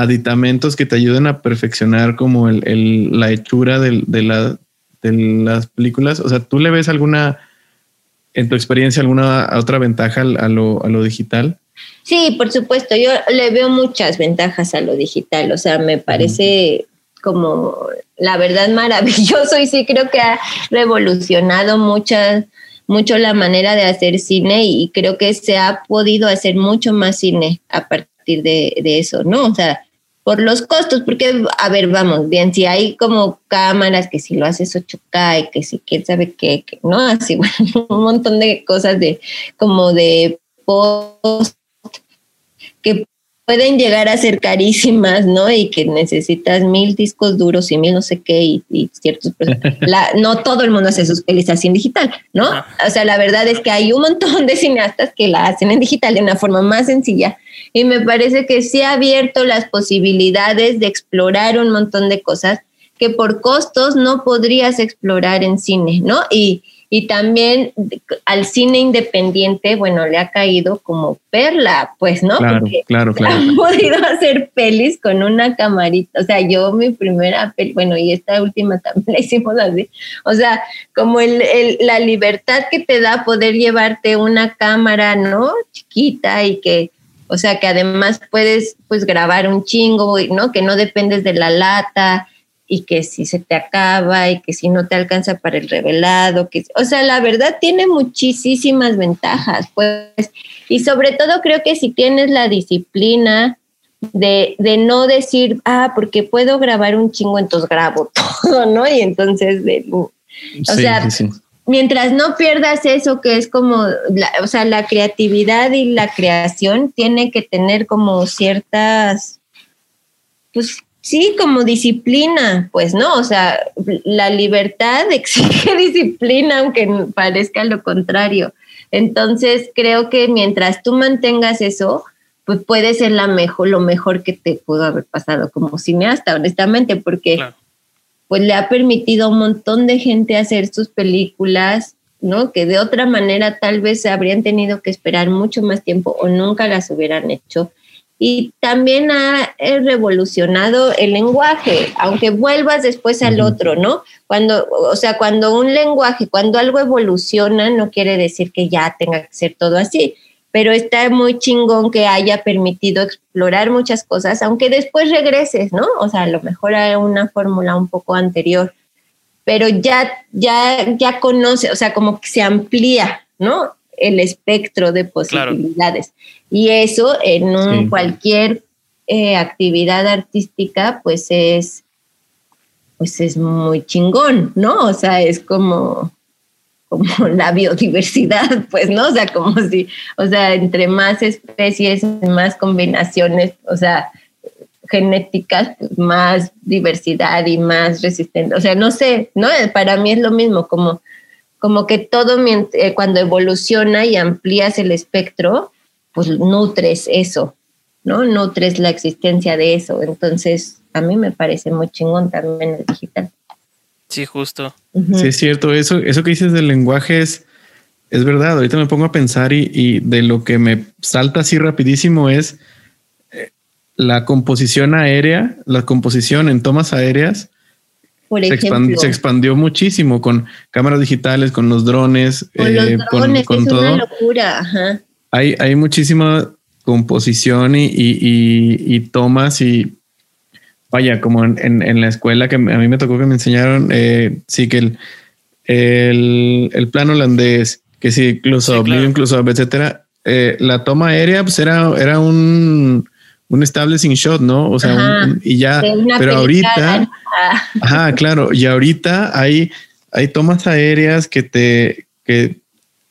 aditamentos que te ayudan a perfeccionar como el, la hechura de, la, de las películas. O sea, ¿tú le ves alguna, en tu experiencia, alguna otra ventaja a lo, a lo digital? Sí, por supuesto, yo le veo muchas ventajas a lo digital, o sea, me parece como la verdad maravilloso y sí creo que ha revolucionado muchas mucho la manera de hacer cine y creo que se ha podido hacer mucho más cine a partir de, eso, ¿no? O sea, por los costos, porque, a ver, vamos, bien, si hay como cámaras que si lo haces 8K y que si quién sabe qué, ¿no? <laughs> Así, bueno, un montón de cosas de como de post que pueden llegar a ser carísimas, ¿no? Y que necesitas mil discos duros y mil no sé qué y, ciertos... <laughs> La, no todo el mundo hace así en digital, ¿no? O sea, la verdad es que hay un montón de cineastas que la hacen en digital de una forma más sencilla y me parece que sí ha abierto las posibilidades de explorar un montón de cosas que por costos no podrías explorar en cine, ¿no? Y, y también al cine independiente, bueno, le ha caído como perla, pues, ¿no? Claro, claro, claro. <laughs> Han podido hacer pelis con una camarita. O sea, yo mi primera peli, bueno, y esta última también la hicimos así. O sea, como el, la libertad que te da poder llevarte una cámara, ¿no? Chiquita y que, o sea, que además puedes, pues, grabar un chingo, ¿no? Que no dependes de la lata y que si se te acaba y que si no te alcanza para el revelado, que, o sea, la verdad tiene muchísimas ventajas, pues, y sobre todo creo que si tienes la disciplina de, de no decir, ah, porque puedo grabar un chingo, entonces grabo <laughs> todo, ¿no? Y entonces, o sea, mientras no pierdas eso que es como, o sea, la creatividad y la creación tiene que tener como ciertas, pues Sí, como disciplina, pues no, o sea, la libertad <laughs> exige disciplina, aunque parezca lo contrario. Entonces, creo que mientras tú mantengas eso, pues puede ser la mejor, lo mejor que te pudo haber pasado como cineasta, honestamente, porque pues le ha permitido a un montón de gente hacer sus películas, ¿no? Que de otra manera tal vez habrían tenido que esperar mucho más tiempo o nunca las hubieran hecho. Y también ha revolucionado el lenguaje, aunque vuelvas después al otro, ¿no? Cuando, o sea, cuando un lenguaje, cuando algo evoluciona, no quiere decir que ya tenga que ser todo así pero está muy chingón que haya permitido explorar muchas cosas, aunque después regreses, ¿no? O sea, a lo mejor a una fórmula un poco anterior, pero ya, ya, ya conoce, o sea, como que se amplía, ¿no? El espectro de posibilidades. Y eso en cualquier eh, actividad artística, pues es, pues es muy chingón, ¿no? O sea, es como, como <laughs> la biodiversidad, <laughs> pues, ¿no? O sea, como si, o sea, entre más especies, más combinaciones, o sea, genéticas, pues, más diversidad y más resistente. O sea, no sé, ¿no? Para mí es lo mismo, como, como que todo eh, cuando evoluciona y amplías el espectro, pues nutres eso, ¿no? Nutres la existencia de eso. Entonces, a mí me parece muy chingón también el digital. Sí, justo. Sí, es cierto. Eso, eso que dices del lenguaje es, es verdad. Ahorita me pongo a pensar y, de lo que me salta así rapidísimo es eh, la composición aérea, la composición en tomas aéreas. Por se, se, expandió muchísimo con cámaras digitales, con los drones, con, los eh, drones, con, es todo. Una locura. Hay, hay muchísima composición y, y tomas y vaya, como en, en, la escuela que a mí me tocó que me enseñaron, eh, sí que el, el, el plan holandés, que sí, incluso sí, incluso etcétera, eh, la toma aérea pues era, era un, un establishing shot, ¿no? O sea, y ya, pero ahorita, ajá, claro, y ahorita hay, hay tomas aéreas que te, que,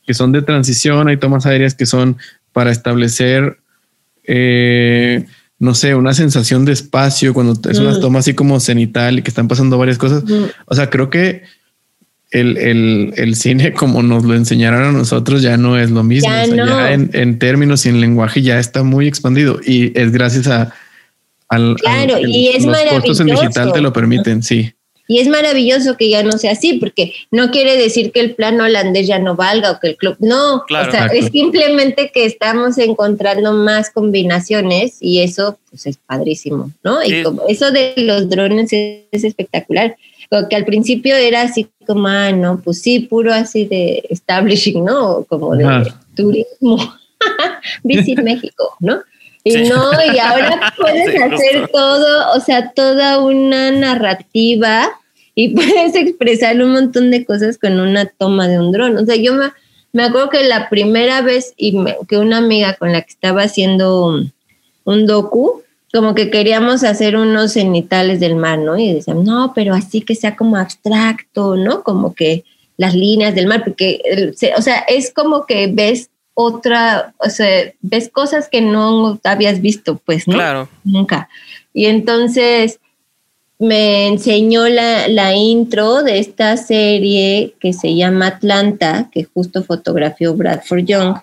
que son de transición, hay tomas aéreas que son para establecer eh, no sé, una sensación de espacio cuando es una mm. toma así como cenital y que están pasando varias cosas. Mm. O sea, creo que el, cine <laughs> como nos lo enseñaron a nosotros ya no es lo mismo. Ya, en, términos y en lenguaje ya está muy expandido y es gracias a al, claro, y es los costos en digital te lo permiten, sí. Y es maravilloso que ya no sea así, porque no quiere decir que el plan holandés ya no valga o que el club. No, o sea, es simplemente que estamos encontrando más combinaciones y eso pues es padrísimo, ¿no? Y como eso de los drones es, espectacular. Porque al principio era así como, ah, no, pues sí, puro así de establishing, ¿no? Como de turismo. <laughs> Visit México, ¿no? Y no, y ahora <laughs> puedes hacer todo, o sea, toda una narrativa y <laughs> puedes expresar un montón de cosas con una toma de un dron. O sea, yo me, me acuerdo que la primera vez y que una amiga con la que estaba haciendo un, docu, como que queríamos hacer unos cenitales del mar, ¿no? Y decían, no, pero así que sea como abstracto, ¿no? Como que las líneas del mar, porque, o sea, es como que ves otra, o sea, ves cosas que no habías visto, pues, ¿no? Claro. Nunca. Y entonces me enseñó la, la, intro de esta serie que se llama Atlanta, que justo fotografió Bradford Young,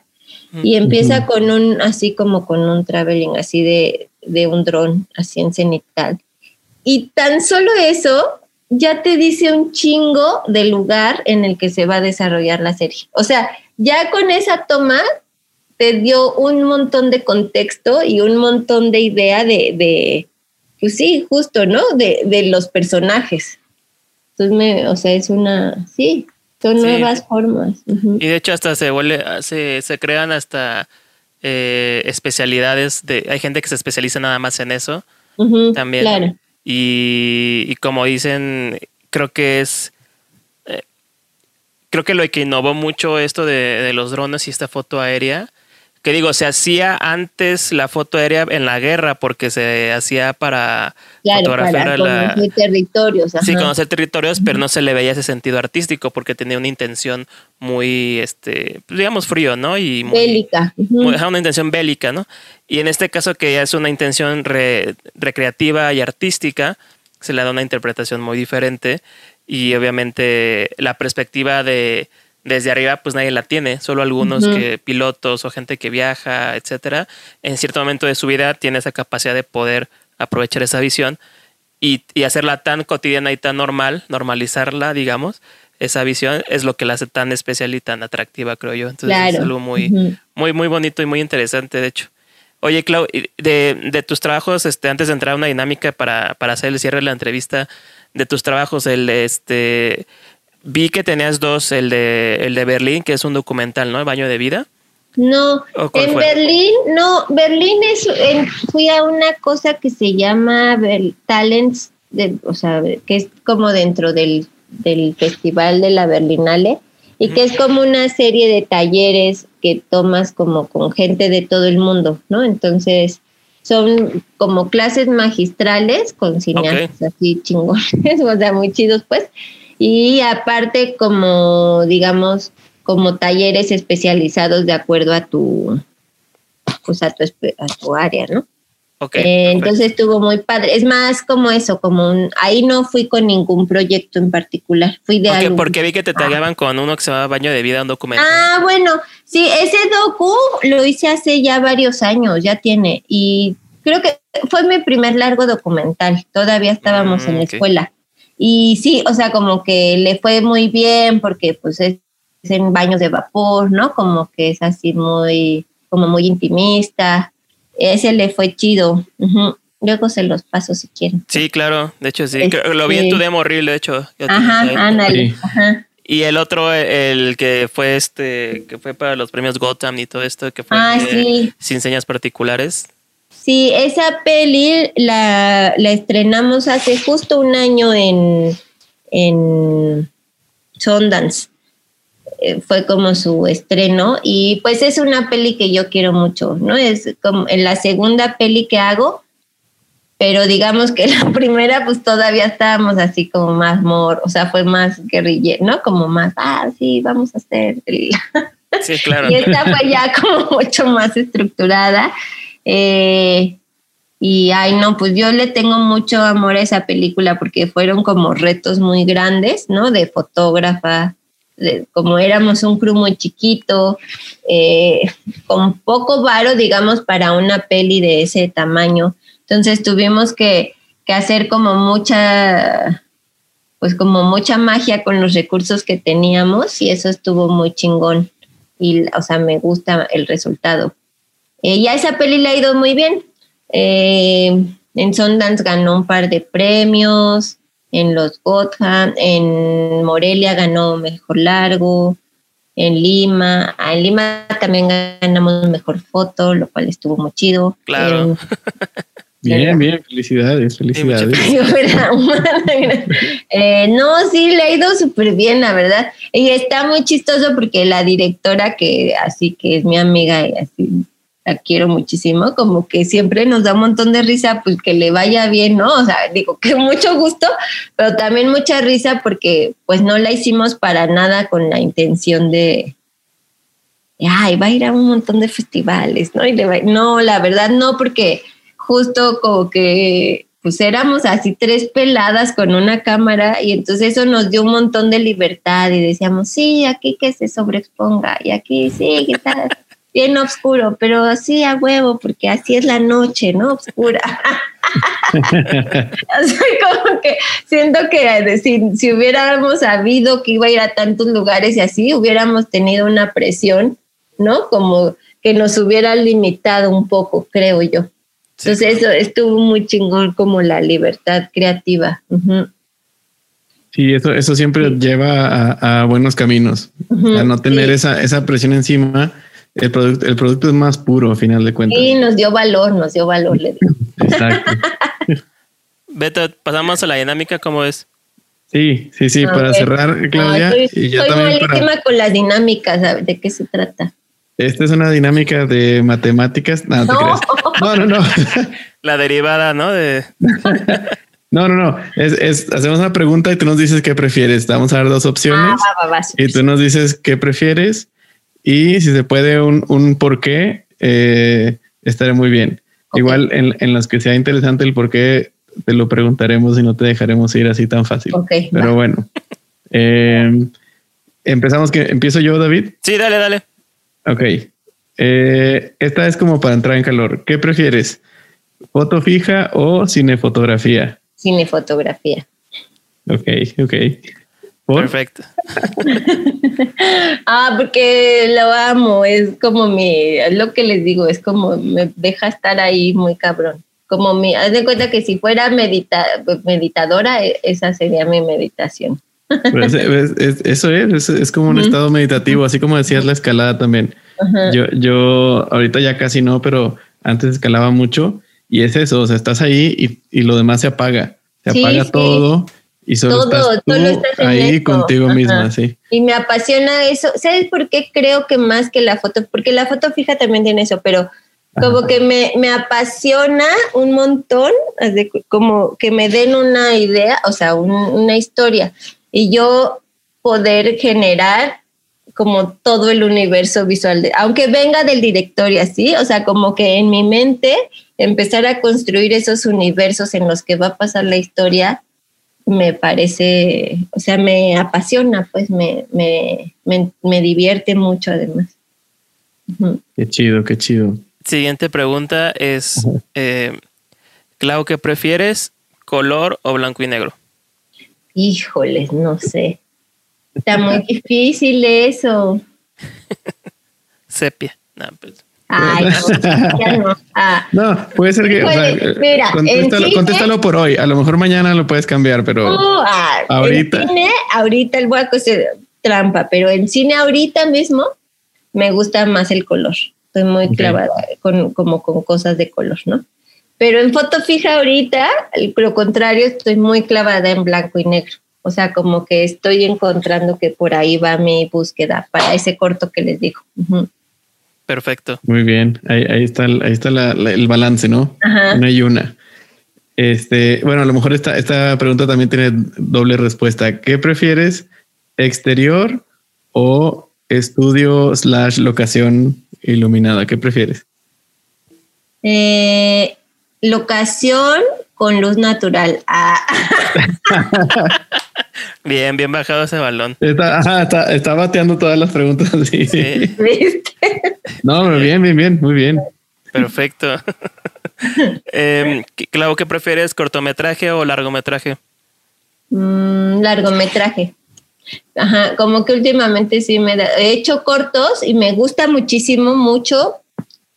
y empieza con un, así como con un traveling, así de, de un dron, así en cenital. Y tan solo eso ya te dice un chingo del lugar en el que se va a desarrollar la serie. O sea, ya con esa toma te dio un montón de contexto y un montón de idea de, de pues sí, justo, ¿no? De, de los personajes. Entonces, me, o sea, es una, sí, son nuevas formas. Y de hecho hasta se vuelve, se, se crean hasta eh, especialidades de, hay gente que se especializa nada más en eso también. Claro. Y, y, como dicen, creo que es creo que lo que innovó mucho esto de, los drones y esta foto aérea, que digo, se hacía antes la foto aérea en la guerra porque se hacía para fotografiar para conocer territorios. Sí, conocer territorios, pero no se le veía ese sentido artístico porque tenía una intención muy, este, pues, digamos, frío, ¿no? Y bélica. una intención bélica, ¿no? Y en este caso que ya es una intención recreativa y artística, se le da una interpretación muy diferente y obviamente la perspectiva de, desde arriba pues nadie la tiene, solo algunos que pilotos o gente que viaja, etcétera, en cierto momento de su vida tiene esa capacidad de poder aprovechar esa visión y, hacerla tan cotidiana y tan normal, normalizarla, digamos, esa visión es lo que la hace tan especial y tan atractiva, creo yo. Entonces es algo muy, muy, muy bonito y muy interesante, de hecho. Oye, Clau, de, de tus trabajos, este, antes de entrar a una dinámica para, para hacer el cierre de la entrevista, de tus trabajos, el este Vi que tenías dos, el de, el de Berlín, que es un documental, ¿no? El baño de vida. No, en Berlín, no, Berlín es, fui a una cosa que se llama Talents, de, o sea, que es como dentro del, del Festival de la Berlinale, y que es como una serie de talleres que tomas como con gente de todo el mundo, ¿no? Entonces, son como clases magistrales con cineastas así chingones, <laughs> o sea, muy chidos, pues y aparte como, digamos, como talleres especializados de acuerdo a tu, pues a tu, a tu área, ¿no? Okay, eh, entonces estuvo muy padre. Es más como eso, como un, ahí no fui con ningún proyecto en particular. Fui de okay, Porque vi que te tallaban con uno que se llama Baño de Vida, un documento. Ah, bueno, sí, ese docu lo hice hace ya varios años, ya tiene. Y creo que fue mi primer largo documental. Todavía estábamos en la mm, escuela. Y sí, o sea, como que le fue muy bien porque pues es, en baños de vapor, ¿no? Como que es así muy, como muy intimista. Ese le fue chido. Luego se los paso si quieren. Sí, claro. De hecho, sí. Lo vi en tu este demo reel, de hecho. Ajá, ándale. Ajá. Y el otro, el que fue este, que fue para los premios Gotham y todo esto, que fue ah, sin señas particulares. Sí, esa peli la, estrenamos hace justo un año en, en Sundance. Eh, fue como su estreno y pues es una peli que yo quiero mucho, ¿no? Es como en la segunda peli que hago, pero digamos que <laughs> la primera pues todavía estábamos así como más mor, o sea, fue más guerrillero, ¿no? Como más, ah, sí, vamos a hacer. <laughs> Sí, claro. y esta fue ya <laughs> como mucho más estructurada eh, y ay, no, pues yo le tengo mucho amor a esa película porque fueron como retos muy grandes, ¿no? De fotógrafa, como éramos un crew muy chiquito, eh, con poco varo, digamos, para una peli de ese tamaño. Entonces tuvimos que, hacer como mucha, pues como mucha magia con los recursos que teníamos y eso estuvo muy chingón. Y, o sea, me gusta el resultado. Eh, ya esa peli le ha ido muy bien. Eh, en Sundance ganó un par de premios, en los Gotham, en Morelia ganó Mejor Largo, en Lima, ah, en Lima también ganamos Mejor Foto, lo cual estuvo muy chido. Claro. <laughs> bien, bien, felicidades, felicidades. <laughs> <laughs> Eh, no, sí, le ha ido súper bien, la verdad. Y está muy chistoso porque la directora, que así que es mi amiga, y así la quiero muchísimo, como que siempre nos da un montón de risa, pues que le vaya bien, ¿no? O sea, digo que <laughs> mucho gusto, pero también mucha risa porque pues no la hicimos para nada con la intención de, ay, va a ir a un montón de festivales, ¿no? Y le va, no, la verdad no, porque justo como que pues éramos así tres peladas con una cámara y entonces eso nos dio un montón de libertad y decíamos, sí, aquí que se sobreexponga y aquí sí, ¿qué tal? <laughs> bien oscuro, pero así a huevo, porque así es la noche, ¿no? Oscura. <laughs> así como que siento que si, si hubiéramos sabido que iba a ir a tantos lugares y así, hubiéramos tenido una presión, ¿no? Como que nos hubiera limitado un poco, creo yo. Entonces eso estuvo muy chingón como la libertad creativa. Sí, eso, eso siempre lleva a, buenos caminos, a no tener esa, esa presión encima el producto, el producto es más puro, a final de cuentas. Sí, nos dio valor, nos dio valor, le digo. <laughs> Exacto. <laughs> Beto, pasamos a la dinámica, ¿cómo es? Sí, sí, sí, para cerrar, Claudia. y yo también para... con las dinámicas, ¿de qué se trata? Esta es una dinámica de matemáticas. No, no, <laughs> no, no. La derivada, ¿no? De... No, no, no. Es, es, hacemos una pregunta y tú nos dices qué prefieres. vamos a dar dos opciones. Ah, va, va, y tú nos dices qué prefieres y si se puede un, un por qué, eh, estaré muy bien. Igual en, en los que sea interesante el por qué, te lo preguntaremos y no te dejaremos ir así tan fácil. Pero bueno, em, empezamos que empiezo yo, David. Sí, dale, dale. Ok. Eh, esta es como para entrar en calor. ¿Qué prefieres? ¿Foto fija o cinefotografía? Cinefotografía. Ok, ok. Perfecto. <laughs> ah, porque lo amo, es como mi, lo que les digo, es como me deja estar ahí muy cabrón. Como mi, haz de cuenta que si fuera medita, meditadora, e, esa sería mi meditación. Pues, eso es, es, como un estado meditativo, así como decías la escalada también. Yo, yo ahorita ya casi no, pero antes escalaba mucho y es eso, o sea, estás ahí y, lo demás se apaga, se apaga todo y solo estás tú ahí contigo misma, sí. Y me apasiona eso. ¿Sabes por qué creo que más que la foto? Porque la foto fija también tiene eso, pero como que me, me, apasiona un montón, como que me den una idea, o sea, una historia, y yo poder generar como todo el universo visual, de, aunque venga del director y así, o sea, como que en mi mente empezar a construir esos universos en los que va a pasar la historia, me parece, o sea, me apasiona, pues me, me, me, divierte mucho además. Qué chido, qué chido. Siguiente pregunta es, eh, Clau, ¿qué prefieres? ¿Color o blanco y negro? Híjoles, no sé. Está muy <laughs> difícil eso. Sepia. No, pues. Ay, no, <laughs> ya no. Ah. no, puede ser que. mira, contéstalo, por hoy. A lo mejor mañana lo puedes cambiar, pero. Uh, ah, ahorita. En cine, ahorita el voy a trampa, pero en cine ahorita mismo me gusta más el color. Estoy muy clavada con, como con cosas de color, ¿no? Pero en foto fija ahorita, lo contrario, estoy muy clavada en blanco y negro. O sea, como que estoy encontrando que por ahí va mi búsqueda para ese corto que les digo. Perfecto. Muy bien. Ahí, está, ahí está el balance, ¿no? Una y una. Este, bueno, a lo mejor esta, esta pregunta también tiene doble respuesta. ¿Qué prefieres? ¿Exterior o estudio slash locación iluminada? ¿Qué prefieres? Eh, locación con luz natural. Ah. <laughs> bien, bien bajado ese balón. Está, bateando todas las preguntas. <laughs> Sí. No, bien, bien, bien, muy bien. Perfecto. <laughs> eh, Clau, ¿qué prefieres, cortometraje o largometraje? Mm, largometraje. Ajá, como que últimamente sí me he hecho cortos y me gusta muchísimo, mucho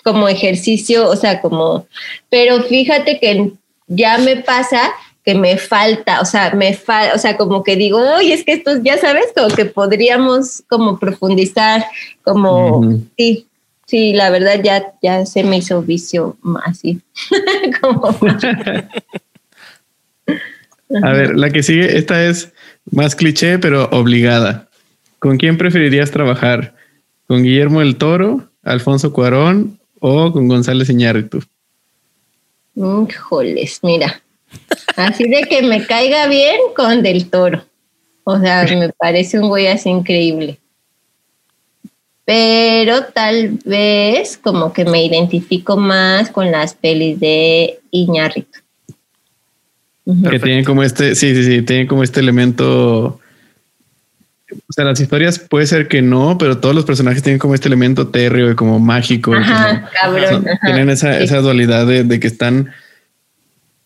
como ejercicio, o sea, como, pero fíjate que ya me pasa que me falta, o sea, me falta, o sea, como que digo, oye, es que esto, ya sabes, como que podríamos como profundizar, como, sí, sí, la verdad ya, ya se me hizo vicio así. <laughs> A ver, la que sigue, esta es más cliché, pero obligada. ¿Con quién preferirías trabajar? ¿Con Guillermo el Toro, Alfonso Cuarón o con González Iñárritu? Híjoles, mira. Así de que me caiga bien con Del Toro. O sea, me parece un güey así increíble. Pero tal vez como que me identifico más con las pelis de Iñárritu. Que tienen como este, sí, sí, sí, tienen como este elemento o sea, las historias puede ser que no, pero todos los personajes tienen como este elemento térreo y como mágico. Ajá, cabrón. tienen esa, esa dualidad de, que están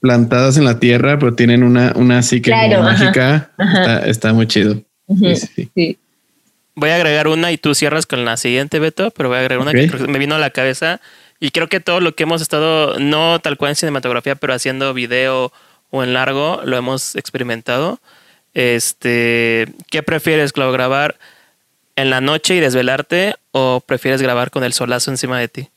plantadas en la tierra, pero tienen una, una psique mágica. Está, muy chido. Voy a agregar una y tú cierras con la siguiente, Beto, pero voy a agregar una que me vino a la cabeza. Y creo que todo lo que hemos estado, no tal cual en cinematografía, pero haciendo video o en largo, lo hemos experimentado este, ¿qué prefieres, Clau, grabar en la noche y desvelarte o prefieres grabar con el solazo encima de ti?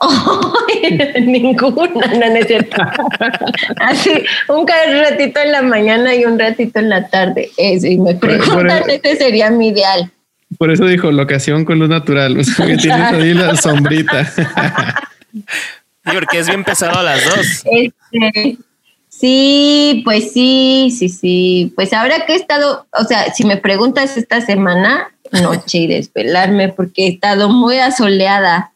<laughs> ninguna, no, no es cierto. <laughs> Así, un ratito en la mañana y un ratito en la tarde. Eso, y me preguntan, ese sería mi ideal. Por eso dijo locación con luz natural, <laughs> o sea, que tienes ahí la sombrita. porque es bien pesado a las dos. Este, Sí, pues sí, sí, sí. Pues ahora que he estado, o sea, si me preguntas esta semana, noche y desvelarme porque he estado muy asoleada.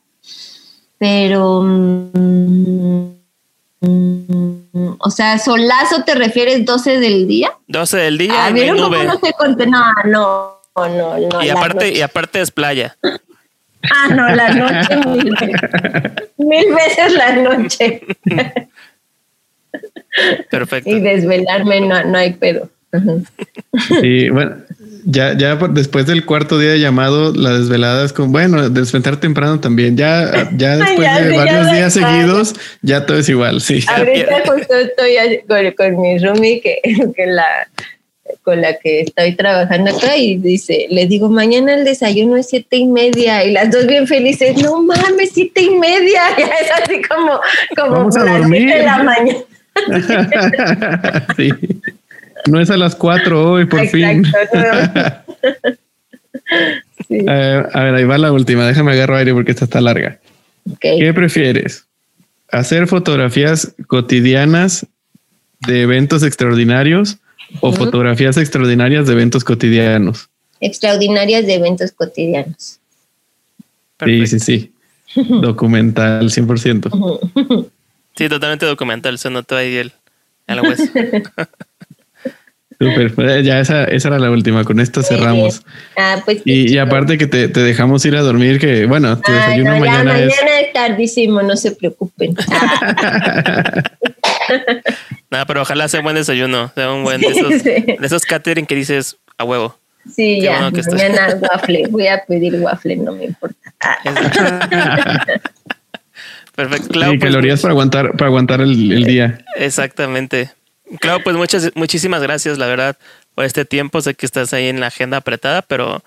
Pero, mm, o sea, solazo te refieres 12 del día? 12 del día. A ver, no, no, no, no, no, no. Y aparte, noche. y aparte es playa. Ah, no, la <laughs> noche mil veces. Mil veces la noche. Perfecto. Y desvelarme no, no hay pedo. Sí, bueno, ya, ya después del cuarto día de llamado, la desvelada es como, bueno, despertar temprano también. Ya, ya <laughs> después Ya, de sí, varios días seguidos, ya todo es igual. Sí. Ahorita justo estoy con, con mi roomie que, <laughs> que la con la que estoy trabajando acá y dice, le digo, mañana el desayuno es siete y media y las dos bien felices, no mames, siete y media, <laughs> ya es así como, como Vamos a las dormir. siete de la mañana. sí. No es a las cuatro hoy, por fin. <laughs> Sí. Eh, a ver, ahí va la última. Déjame agarrar aire porque esta está larga. ¿Qué prefieres? ¿Hacer fotografías cotidianas de eventos extraordinarios o fotografías extraordinarias de eventos cotidianos? Extraordinarias de eventos cotidianos. Perfecto. Sí, sí, sí. <laughs> Documental, 100%. Sí, totalmente documental. Se notó ahí el, el hueso. <laughs> Súper. Eh, Ya esa, esa era la última. Con esto cerramos. Ah, pues Y, aparte que te, te dejamos ir a dormir, que bueno, tu Ay, desayuno no, ya mañana, mañana es... es tardísimo, no se preocupen. <laughs> Ah, <laughs> Nada, pero ojalá sea un buen desayuno. Sea un buen de esos, Sí. de esos catering que dices a huevo. sí, Qué ya, bueno que estás. mañana waffle. Voy a pedir waffle, no me importa. Ah, <laughs> Perfecto. Clau, Sí, pues, calorías para aguantar, para aguantar el, el día. Exactamente. Claro, pues muchas, muchísimas gracias, la verdad, por este tiempo. Sé que estás ahí en la agenda apretada, pero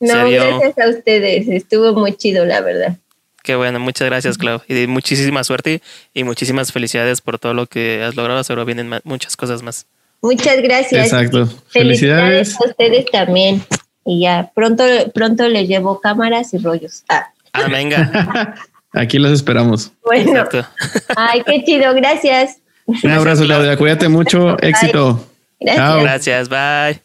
se no, dio. gracias a ustedes. Estuvo muy chido, la verdad. Qué bueno, muchas gracias, Clau. Y muchísima suerte y muchísimas felicidades por todo lo que has logrado. Seguro vienen muchas cosas más. Muchas gracias. Exacto. Felicidades Felicidades. a ustedes también. Y ya, pronto, pronto les llevo cámaras y rollos. Ah, Ah, venga. <laughs> Aquí los esperamos. bueno. Exacto. Ay, qué chido. Gracias. Un abrazo, Claudia. Cuídate mucho. Éxito. Gracias. Chao. Gracias, bye.